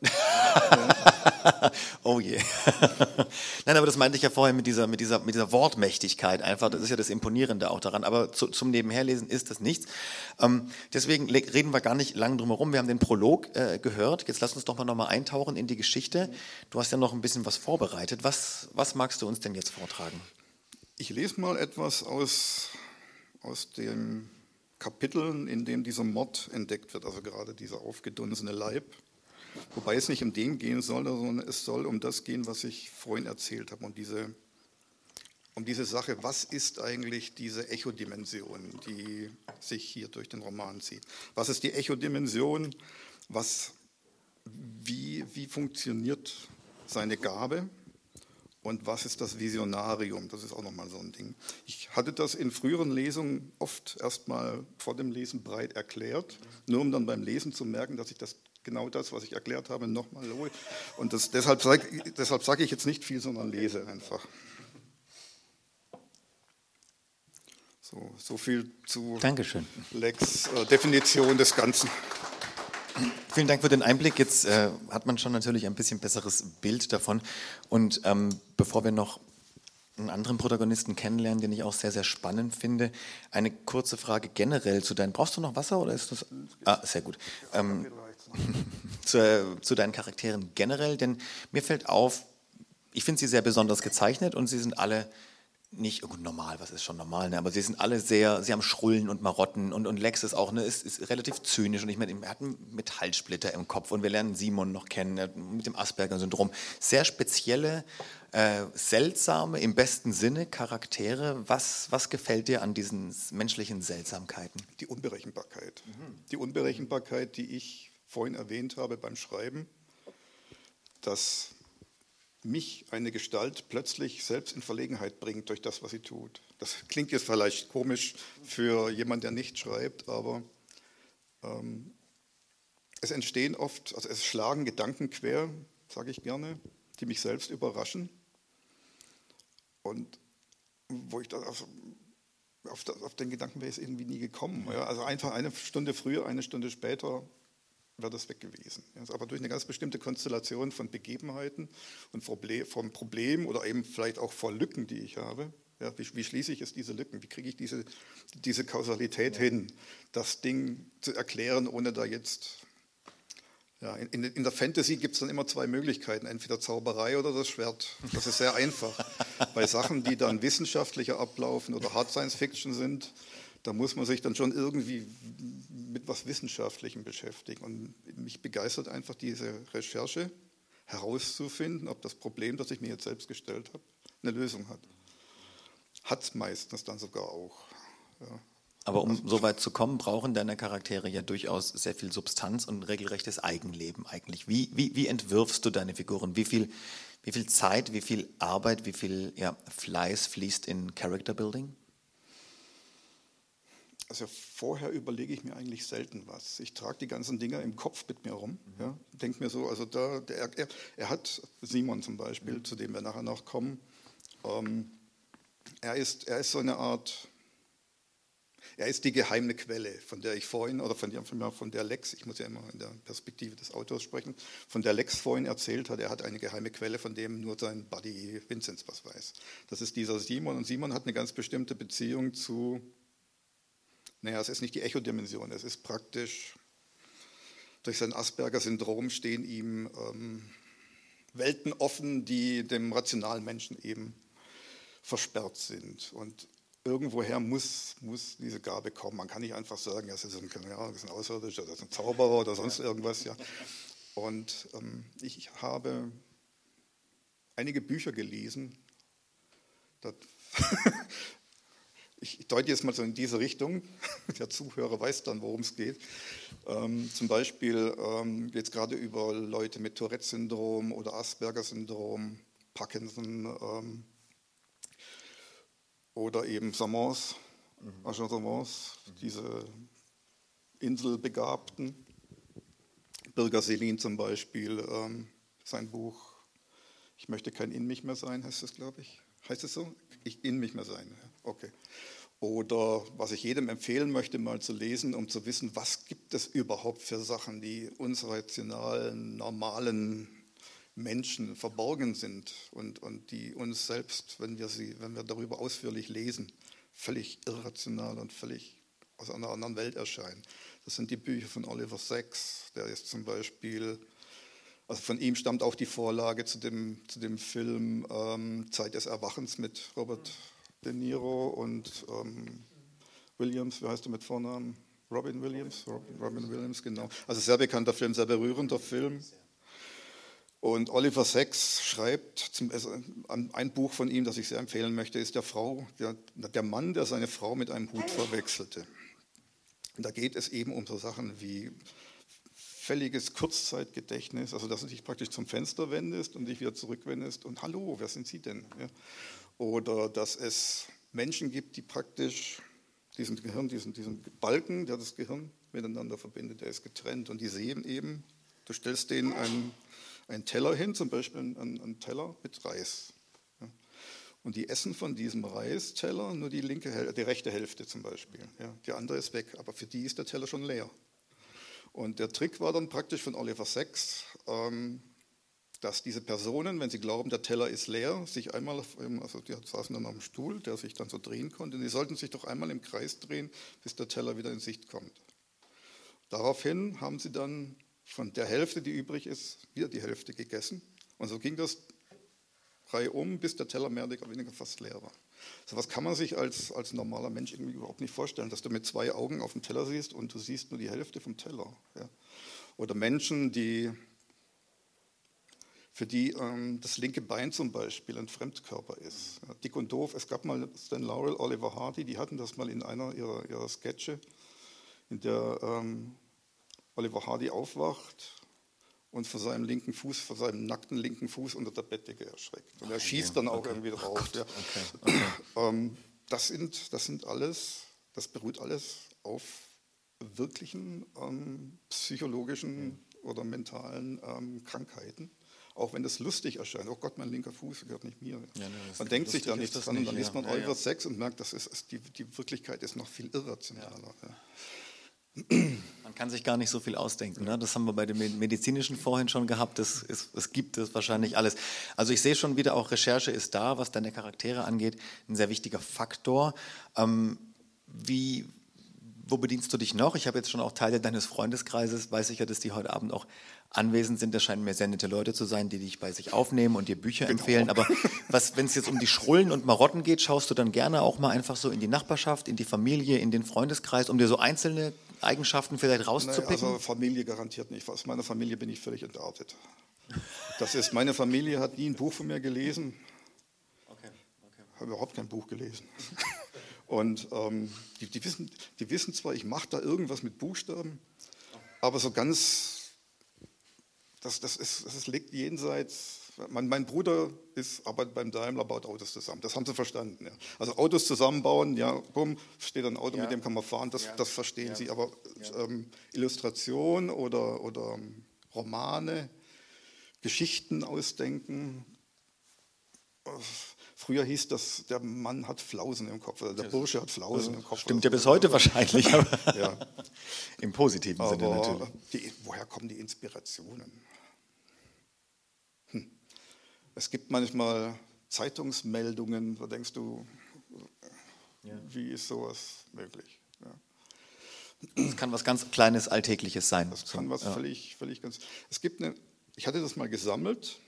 <laughs> oh je. <laughs> Nein, aber das meinte ich ja vorher mit dieser, mit, dieser, mit dieser Wortmächtigkeit einfach. Das ist ja das Imponierende auch daran. Aber zu, zum Nebenherlesen ist das nichts. Ähm, deswegen reden wir gar nicht lange drum herum. Wir haben den Prolog äh, gehört. Jetzt lass uns doch mal nochmal eintauchen in die Geschichte. Du hast ja noch ein bisschen was vorbereitet. Was, was magst du uns denn jetzt vortragen? Ich lese mal etwas aus, aus dem Kapiteln, in dem dieser Mord entdeckt wird, also gerade dieser aufgedunsene Leib. Wobei es nicht um den gehen soll, sondern es soll um das gehen, was ich vorhin erzählt habe, um diese, um diese Sache, was ist eigentlich diese Echodimension, die sich hier durch den Roman zieht. Was ist die Echodimension? Was, wie, wie funktioniert seine Gabe? Und was ist das Visionarium? Das ist auch nochmal so ein Ding. Ich hatte das in früheren Lesungen oft erstmal vor dem Lesen breit erklärt, nur um dann beim Lesen zu merken, dass ich das genau das, was ich erklärt habe, nochmal hole. Und das, deshalb sage deshalb sag ich jetzt nicht viel, sondern lese einfach. So, so viel zu Dankeschön. Lex äh, Definition des Ganzen. Vielen Dank für den Einblick. Jetzt äh, hat man schon natürlich ein bisschen besseres Bild davon. Und ähm, bevor wir noch einen anderen Protagonisten kennenlernen, den ich auch sehr, sehr spannend finde. Eine kurze Frage generell zu deinen. Brauchst du noch Wasser oder ist das? Ah, sehr gut. Ähm, <laughs> zu, zu deinen Charakteren generell, denn mir fällt auf, ich finde sie sehr besonders gezeichnet und sie sind alle nicht oh, normal, was ist schon normal, ne? aber sie sind alle sehr, sie haben Schrullen und Marotten und, und Lex ist auch, ne, ist, ist relativ zynisch und ich meine, er hat einen Metallsplitter im Kopf und wir lernen Simon noch kennen mit dem Asperger-Syndrom. Sehr spezielle, äh, seltsame, im besten Sinne Charaktere. Was, was gefällt dir an diesen menschlichen Seltsamkeiten? Die Unberechenbarkeit. Mhm. Die Unberechenbarkeit, die ich vorhin erwähnt habe beim Schreiben, dass mich eine Gestalt plötzlich selbst in Verlegenheit bringt durch das, was sie tut. Das klingt jetzt vielleicht komisch für jemanden, der nicht schreibt, aber ähm, es entstehen oft, also es schlagen Gedanken quer, sage ich gerne, die mich selbst überraschen. Und wo ich also auf, auf, den Gedanken wäre ich irgendwie nie gekommen. Ja? Also einfach eine Stunde früher, eine Stunde später wäre das weg gewesen. aber durch eine ganz bestimmte Konstellation von Begebenheiten und vom Problem oder eben vielleicht auch vor Lücken, die ich habe. Ja, wie, wie, schließe ich es diese Lücken? Wie kriege ich diese, diese Kausalität ja. hin, das Ding zu erklären, ohne da jetzt. Ja, in, in der Fantasy gibt es dann immer zwei Möglichkeiten, entweder Zauberei oder das Schwert. Das ist sehr einfach. <laughs> Bei Sachen, die dann wissenschaftlicher ablaufen oder Hard Science Fiction sind, da muss man sich dann schon irgendwie mit was Wissenschaftlichem beschäftigen. Und mich begeistert einfach diese Recherche, herauszufinden, ob das Problem, das ich mir jetzt selbst gestellt habe, eine Lösung hat. Hat es meistens dann sogar auch. Ja. Aber um so weit zu kommen, brauchen deine Charaktere ja durchaus sehr viel Substanz und regelrechtes Eigenleben eigentlich. Wie, wie, wie entwirfst du deine Figuren? Wie viel, wie viel Zeit, wie viel Arbeit, wie viel ja, Fleiß fließt in Character Building? Also vorher überlege ich mir eigentlich selten was. Ich trage die ganzen Dinger im Kopf mit mir rum. Mhm. Ja, Denke mir so, also da, der, er, er, hat Simon zum Beispiel, mhm. zu dem wir nachher noch kommen. Ähm, er, ist, er ist so eine Art, er ist die geheime Quelle, von der ich vorhin, oder von der, von der Lex, ich muss ja immer in der Perspektive des Autors sprechen, von der Lex vorhin erzählt hat, er hat eine geheime Quelle, von dem nur sein Buddy Vinzenz was weiß. Das ist dieser Simon und Simon hat eine ganz bestimmte Beziehung zu naja, es ist nicht die Echodimension, es ist praktisch, durch sein Asperger-Syndrom stehen ihm ähm, Welten offen, die dem rationalen Menschen eben versperrt sind. Und irgendwoher muss, muss diese Gabe kommen. Man kann nicht einfach sagen, ja, das ist ein, ja, das ist ein Außerirdischer, das ist ein Zauberer oder sonst irgendwas. Ja. Und ähm, ich habe einige Bücher gelesen. <laughs> ich deute jetzt mal so in diese Richtung, <laughs> der Zuhörer weiß dann, worum es geht. Ähm, zum Beispiel ähm, geht es gerade über Leute mit Tourette-Syndrom oder Asperger-Syndrom, Parkinson ähm, oder eben Samans, mhm. Agent Samans, mhm. diese Inselbegabten. Birger Selin zum Beispiel, ähm, sein Buch Ich möchte kein In mich mehr sein, heißt es, glaube ich. Heißt es so? Ich in mich mehr sein. Okay. Oder was ich jedem empfehlen möchte, mal zu lesen, um zu wissen, was gibt es überhaupt für Sachen, die uns rationalen, normalen Menschen verborgen sind und, und die uns selbst, wenn wir, sie, wenn wir darüber ausführlich lesen, völlig irrational und völlig aus einer anderen Welt erscheinen. Das sind die Bücher von Oliver Sacks, der ist zum Beispiel, also von ihm stammt auch die Vorlage zu dem, zu dem Film ähm, Zeit des Erwachens mit Robert De Niro und ähm, Williams, wie heißt du mit Vornamen? Robin Williams? Robin Williams, genau. Also sehr bekannter Film, sehr berührender Film. Und Oliver Sacks schreibt, zum, also ein Buch von ihm, das ich sehr empfehlen möchte, ist der, Frau, der, der Mann, der seine Frau mit einem Hut verwechselte. Und da geht es eben um so Sachen wie völliges Kurzzeitgedächtnis, also dass du dich praktisch zum Fenster wendest und dich wieder zurückwendest und hallo, wer sind Sie denn? Ja. Oder dass es Menschen gibt, die praktisch diesen Gehirn, diesen, diesen Balken, der das Gehirn miteinander verbindet, der ist getrennt. Und die sehen eben, du stellst denen einen, einen Teller hin, zum Beispiel einen, einen Teller mit Reis. Ja. Und die essen von diesem Reisteller nur die, linke, die rechte Hälfte zum Beispiel. Ja. Die andere ist weg, aber für die ist der Teller schon leer. Und der Trick war dann praktisch von Oliver Sacks, ähm, dass diese Personen, wenn sie glauben, der Teller ist leer, sich einmal, also die saßen dann dem Stuhl, der sich dann so drehen konnte, und die sollten sich doch einmal im Kreis drehen, bis der Teller wieder in Sicht kommt. Daraufhin haben sie dann von der Hälfte, die übrig ist, wieder die Hälfte gegessen. Und so ging das Reihe um, bis der Teller mehr oder weniger fast leer war. So was kann man sich als, als normaler Mensch irgendwie überhaupt nicht vorstellen, dass du mit zwei Augen auf den Teller siehst und du siehst nur die Hälfte vom Teller. Ja. Oder Menschen, die für die ähm, das linke Bein zum Beispiel ein Fremdkörper ist. Ja, dick und doof. Es gab mal Stan Laurel, Oliver Hardy, die hatten das mal in einer ihrer, ihrer Sketche, in der ähm, Oliver Hardy aufwacht und vor seinem linken Fuß, vor seinem nackten linken Fuß unter der Bettdecke erschreckt. Und er schießt dann auch okay. irgendwie drauf. Oh ja. okay. <clears throat> Okay. Ähm, das, sind, das sind alles, das beruht alles auf wirklichen ähm, psychologischen oder mentalen ähm, Krankheiten auch wenn das lustig erscheint. Oh Gott, mein linker Fuß gehört nicht mir. Ja, ne, man denkt sich da nicht dran und dann liest man ja, Oliver ja. 6 und merkt, das ist, die, die Wirklichkeit ist noch viel irrationaler. Man kann sich gar nicht so viel ausdenken. Ne? Das haben wir bei dem medizinischen vorhin schon gehabt. Es, es, es gibt es wahrscheinlich alles. Also ich sehe schon wieder, auch Recherche ist da, was deine Charaktere angeht, ein sehr wichtiger Faktor. Ähm, wie, wo bedienst du dich noch? Ich habe jetzt schon auch Teile deines Freundeskreises, weiß ich ja, dass die heute Abend auch anwesend sind. Das scheinen mir sehr nette Leute zu sein, die dich bei sich aufnehmen und dir Bücher genau. empfehlen. Aber wenn es jetzt um die Schrullen und Marotten geht, schaust du dann gerne auch mal einfach so in die Nachbarschaft, in die Familie, in den Freundeskreis, um dir so einzelne Eigenschaften vielleicht rauszupicken? Naja, also Familie garantiert nicht. Aus meiner Familie bin ich völlig entartet. Das ist, meine Familie hat nie ein Buch von mir gelesen. Okay, okay. Habe überhaupt kein Buch gelesen. Und ähm, die, die, wissen, die wissen zwar, ich mache da irgendwas mit Buchstaben, aber so ganz, das, das, ist, das liegt jenseits. Mein, mein Bruder ist, arbeitet beim Daimler, baut Autos zusammen. Das haben sie verstanden. Ja. Also Autos zusammenbauen, ja, bumm, steht ein Auto, ja. mit dem kann man fahren, das, ja. das verstehen sie. Aber ähm, Illustration oder, oder ähm, Romane, Geschichten ausdenken, Früher hieß das, der Mann hat Flausen im Kopf, oder der Bursche hat Flausen im Kopf. Stimmt ja bis heute wahrscheinlich, ja. <laughs> im positiven aber Sinne natürlich. Die, woher kommen die Inspirationen? Es gibt manchmal Zeitungsmeldungen, da denkst du, ja. wie ist sowas möglich? Ja. Das kann was ganz Kleines, Alltägliches sein. Das kann was ja. völlig, völlig ganz. Es gibt eine, ich hatte das mal gesammelt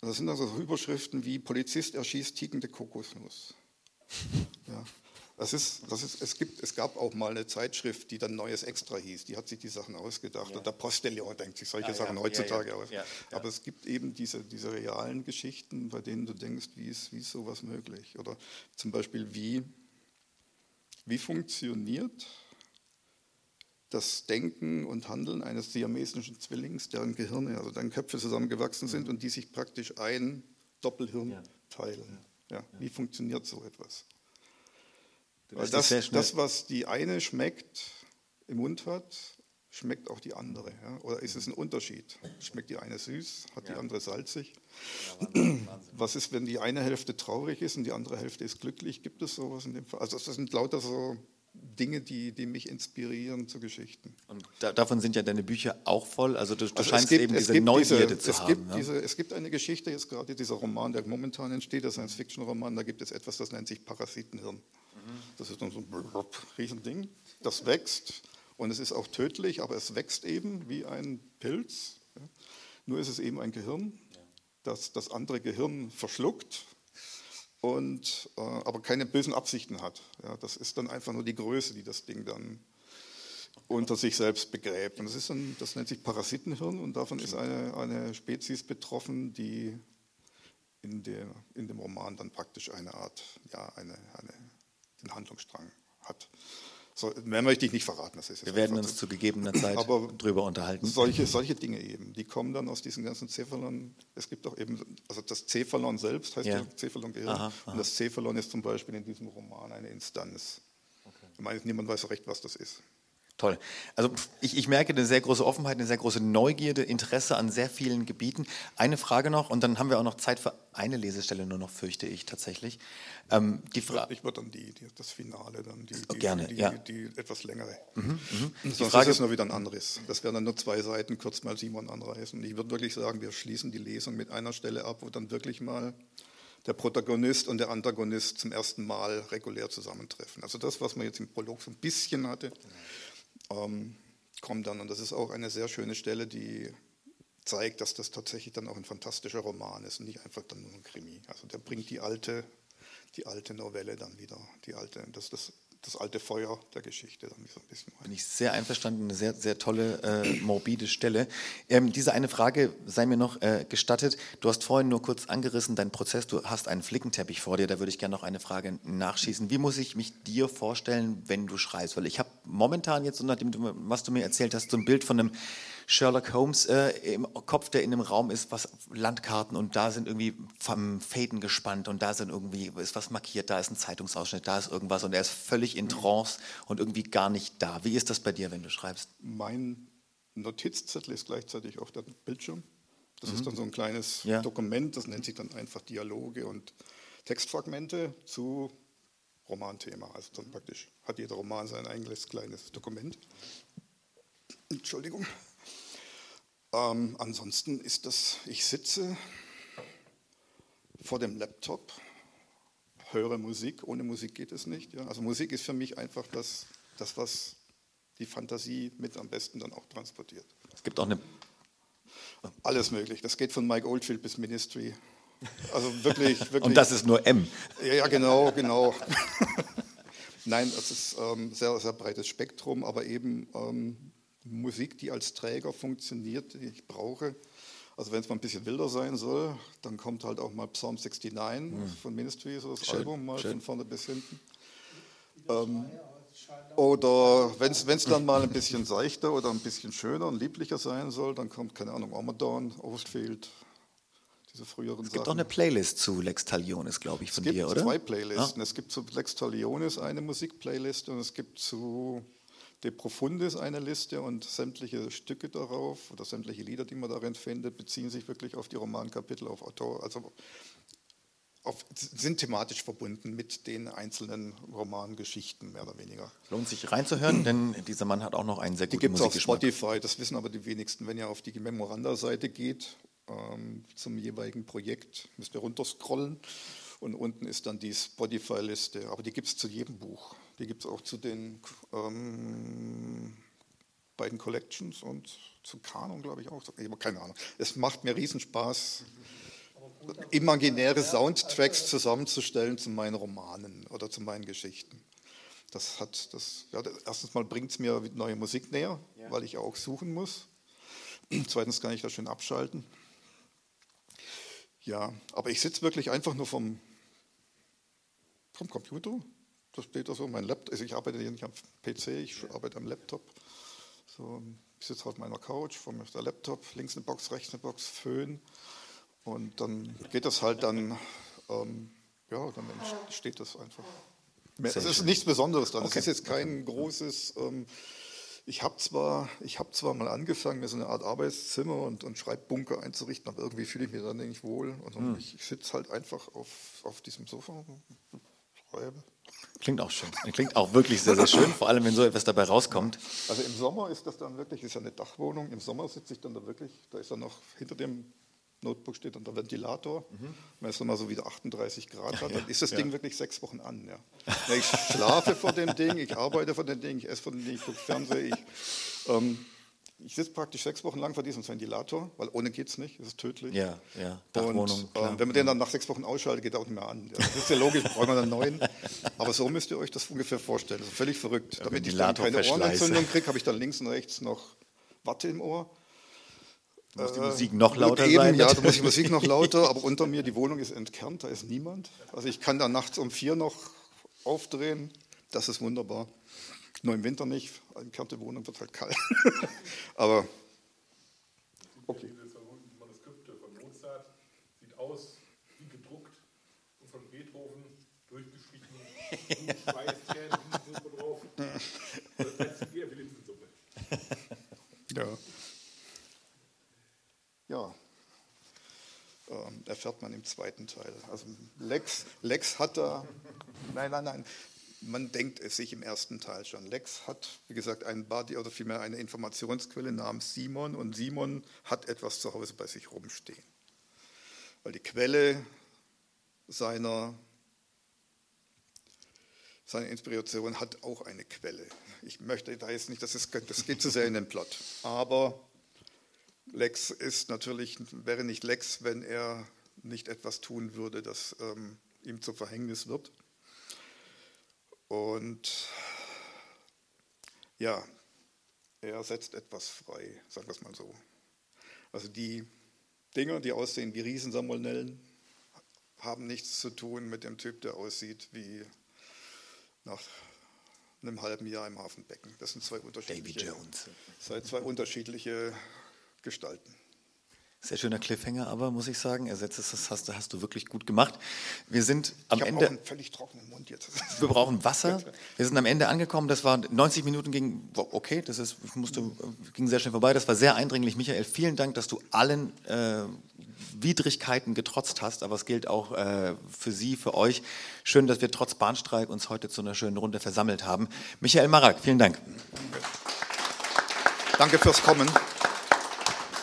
das sind also Überschriften wie Polizist erschießt tickende Kokosnuss. Ja. Das ist, das ist, es, gibt, es gab auch mal eine Zeitschrift, die dann Neues Extra hieß. Die hat sich die Sachen ausgedacht. Ja. Und der Postillon denkt sich solche ah, Sachen ja, heutzutage ja, aus. Aber es gibt eben diese, diese realen Geschichten, bei denen du denkst, wie ist, wie ist sowas möglich? Oder zum Beispiel, wie, wie funktioniert das Denken und Handeln eines siamesischen Zwillings, deren Gehirne, also deren Köpfe zusammengewachsen sind und die sich praktisch ein Doppelhirn teilen. Wie funktioniert so etwas? Weil das, das, was die eine schmeckt, im Mund hat, schmeckt auch die andere. Ja? Oder ist es ein Unterschied? Schmeckt die eine süß, hat die andere salzig? Wahnsinn, Wahnsinn. Was ist, wenn die eine Hälfte traurig ist und die andere Hälfte ist glücklich? Gibt es sowas in dem Fall? Also das sind lauter so Dinge, die, die mich inspirieren zu Geschichten. Und da, davon sind ja deine Bücher auch voll. Also du, du also scheinst gibt, eben diese Neugierde diese, zu es haben. Gibt ja? diese, es gibt eine Geschichte, jetzt gerade dieser Roman, der momentan entsteht, der Science-Fiction-Roman, da gibt es etwas, das nennt sich Parasitenhirn. Das ist dann so ein Riesending, das wächst und es ist auch tödlich, aber es wächst eben wie ein Pilz. Nur ist es eben ein Gehirn, das das andere Gehirn verschluckt und äh, aber keine bösen Absichten hat. Ja, das ist dann einfach nur die Größe, die das Ding dann unter sich selbst begräbt. Und das, ist dann, das nennt sich Parasitenhirn und davon ist eine, eine Spezies betroffen, die in, der, in dem Roman dann praktisch eine Art, ja, eine, eine, den Handlungsstrang hat. So, mehr möchte ich nicht verraten. Wir werden uns zu gegebener Zeit aber drüber unterhalten. Solche, solche Dinge eben, die kommen dann aus diesen ganzen Cephalon. Es gibt auch eben, also das Cephalon selbst heißt ja, ja Cephalon-Gehirn. Und das Cephalon ist zum Beispiel in diesem Roman eine Instanz. Okay. Ich meine, niemand weiß so recht, was das ist. Toll. Also ich, ich, merke eine sehr große Offenheit, eine sehr große Neugierde, Interesse an sehr vielen Gebieten. Eine Frage noch und dann haben wir auch noch Zeit für eine Lesestelle nur noch, fürchte ich tatsächlich. Ähm, die ich würde würd dann die, die, das Finale, dann die, die Gerne, die, ja. die, etwas längere. Mhm, mh. Sonst Frage, ist es nur wieder ein anderes. Das wären dann nur zwei Seiten, kurz mal Simon anreißen. Ich würde wirklich sagen, wir schließen die Lesung mit einer Stelle ab, wo dann wirklich mal der Protagonist und der Antagonist zum ersten Mal regulär zusammentreffen. Also das, was man jetzt im Prolog so ein bisschen hatte. Ähm, kommt dann. Und das ist auch eine sehr schöne Stelle, die zeigt, dass das tatsächlich dann auch ein fantastischer Roman ist und nicht einfach dann nur ein Krimi. Also der bringt die alte, die alte Novelle dann wieder, die alte, das, das das alte Feuer der Geschichte dann so ein bisschen. Bin ich sehr einverstanden, eine sehr, sehr tolle, äh, morbide Stelle. Ähm, diese eine Frage sei mir noch äh, gestattet. Du hast vorhin nur kurz angerissen, dein Prozess, du hast einen Flickenteppich vor dir, da würde ich gerne noch eine Frage nachschießen. Wie muss ich mich dir vorstellen, wenn du schreibst? Weil ich habe momentan jetzt, nachdem du, was du mir erzählt hast, so ein Bild von einem Sherlock Holmes äh, im Kopf, der in einem Raum ist, was Landkarten und da sind irgendwie vom Fäden gespannt und da sind irgendwie ist was markiert, da ist ein Zeitungsausschnitt, da ist irgendwas und er ist völlig in Trance und irgendwie gar nicht da. Wie ist das bei dir, wenn du schreibst? Mein Notizzettel ist gleichzeitig auf dem Bildschirm. Das mhm. ist dann so ein kleines ja. Dokument, das nennt sich dann einfach Dialoge und Textfragmente zu Romanthema. Also dann praktisch hat jeder Roman sein eigenes kleines Dokument. Entschuldigung. Ähm, ansonsten ist das, ich sitze vor dem Laptop, höre Musik, ohne Musik geht es nicht. Ja. Also Musik ist für mich einfach das, das, was die Fantasie mit am besten dann auch transportiert. Es gibt auch eine... Alles möglich, das geht von Mike Oldfield bis Ministry. Also wirklich, <laughs> wirklich. Und das ist nur M. Ja, genau, genau. <laughs> Nein, das ist ein ähm, sehr, sehr breites Spektrum, aber eben ähm, Musik, die als Träger funktioniert, die ich brauche. Also wenn es mal ein bisschen wilder sein soll, dann kommt halt auch mal Psalm 69 mhm. von Ministry, so das schön, Album mal schön. von vorne bis hinten. Ähm, oder wenn es dann mal ein bisschen seichter oder ein bisschen schöner und lieblicher sein soll, dann kommt, keine Ahnung, Armadon, Oldfield, diese früheren Es gibt Sachen. auch eine Playlist zu Lex Talionis, glaube ich, von dir, oder? Es gibt zwei Playlisten. Ja. Es gibt zu Lex Talionis eine Musikplaylist und es gibt zu De Profundis eine Liste und sämtliche Stücke darauf oder sämtliche Lieder, die man darin findet, beziehen sich wirklich auf die Romankapitel, auf Autor, also auf, sind thematisch verbunden mit den einzelnen Romangeschichten, mehr oder weniger. Lohnt sich reinzuhören, denn dieser Mann hat auch noch einen sehr guten Die gibt es auf Spotify, das wissen aber die wenigsten. Wenn ihr auf die Memoranda-Seite geht, ähm, zum jeweiligen Projekt, müsst ihr runterscrollen und unten ist dann die Spotify-Liste, aber die gibt es zu jedem Buch. Die gibt es auch zu den ähm, beiden Collections und zu Kanon, glaube ich auch. Ich habe keine Ahnung. Es macht mir Riesenspaß, imaginäre Soundtracks zusammenzustellen zu meinen Romanen oder zu meinen Geschichten. Das hat das, ja, erstens mal bringt es mir neue Musik näher, ja. weil ich auch suchen muss. <clears throat> Zweitens kann ich das schön abschalten. Ja, aber ich sitze wirklich einfach nur vom, vom Computer das steht da so, mein Laptop, also ich arbeite hier nicht am PC, ich arbeite am Laptop. So, ich sitze auf meiner Couch, vor mir ist der Laptop, links eine Box, rechts eine Box, Föhn. Und dann geht das halt dann, ähm, ja, dann steht das einfach. Es ist nichts Besonderes dran. Es ist jetzt kein großes. Ähm, ich habe zwar, hab zwar mal angefangen, mir so eine Art Arbeitszimmer und, und Schreibbunker einzurichten, aber irgendwie fühle ich mich da nicht wohl. Also hm. Ich, ich sitze halt einfach auf, auf diesem Sofa, schreibe. Klingt auch schön. Klingt auch wirklich sehr, sehr schön, vor allem wenn so etwas dabei rauskommt. Also im Sommer ist das dann wirklich, ist ja eine Dachwohnung, im Sommer sitze ich dann da wirklich, da ist dann noch hinter dem Notebook steht dann der Ventilator. Mhm. Wenn es dann mal so wieder 38 Grad hat, <laughs> dann ist das ja. Ding wirklich sechs Wochen an. Ja. Ich schlafe vor dem Ding, ich arbeite vor dem Ding, ich esse vor dem Ding, ich gucke Fernsehen. Ich, ähm, ich sitze praktisch sechs Wochen lang vor diesem Ventilator, weil ohne geht es nicht, es ist tödlich. Ja, ja, Dachwohnung. Und ähm, wenn man den dann nach sechs Wochen ausschaltet, geht er auch nicht mehr an. Das ist ja logisch, braucht man einen neuen. Aber so müsst ihr euch das ungefähr vorstellen. Das ist völlig verrückt. Ja, Damit ich dann keine Ohrenentzündung kriege, habe ich dann links und rechts noch Watte im Ohr. Muss die Musik noch lauter eben, sein? Ja, da muss die Musik noch lauter, aber unter mir, die Wohnung ist entkernt, da ist niemand. Also ich kann da nachts um vier noch aufdrehen, das ist wunderbar. Nur im Winter nicht, eine Kante Wohnung wird halt kalt. <laughs> Aber okay. Die Manuskripte von Mozart sieht aus wie gedruckt und von Beethoven durchgeschrieben. <laughs> ja. Ja. Ähm, erfährt man im zweiten Teil. Also Lex, Lex hat da, <laughs> nein, nein, nein, man denkt es sich im ersten Teil schon. Lex hat, wie gesagt, einen Buddy oder vielmehr eine Informationsquelle namens Simon und Simon hat etwas zu Hause bei sich rumstehen. Weil die Quelle seiner, seiner Inspiration hat auch eine Quelle. Ich möchte da jetzt nicht, das, ist, das geht zu sehr in den Plot. Aber Lex ist natürlich, wäre nicht Lex, wenn er nicht etwas tun würde, das ähm, ihm zu Verhängnis wird. Und ja, er setzt etwas frei, sagen wir es mal so. Also die Dinger, die aussehen wie Riesensalmonellen, haben nichts zu tun mit dem Typ, der aussieht wie nach einem halben Jahr im Hafenbecken. Das sind zwei unterschiedliche, zwei unterschiedliche Gestalten. Sehr schöner Cliffhanger, aber muss ich sagen, ersetzt es, das hast, hast du wirklich gut gemacht. Wir sind am ich Ende. Auch einen völlig trockenen Mund jetzt. <laughs> Wir brauchen Wasser. Wir sind am Ende angekommen. Das war 90 Minuten ging okay. Das ist musste ging sehr schnell vorbei. Das war sehr eindringlich, Michael. Vielen Dank, dass du allen äh, Widrigkeiten getrotzt hast. Aber es gilt auch äh, für Sie, für euch. Schön, dass wir trotz Bahnstreik uns heute zu einer schönen Runde versammelt haben. Michael Marak, vielen Dank. Danke fürs Kommen.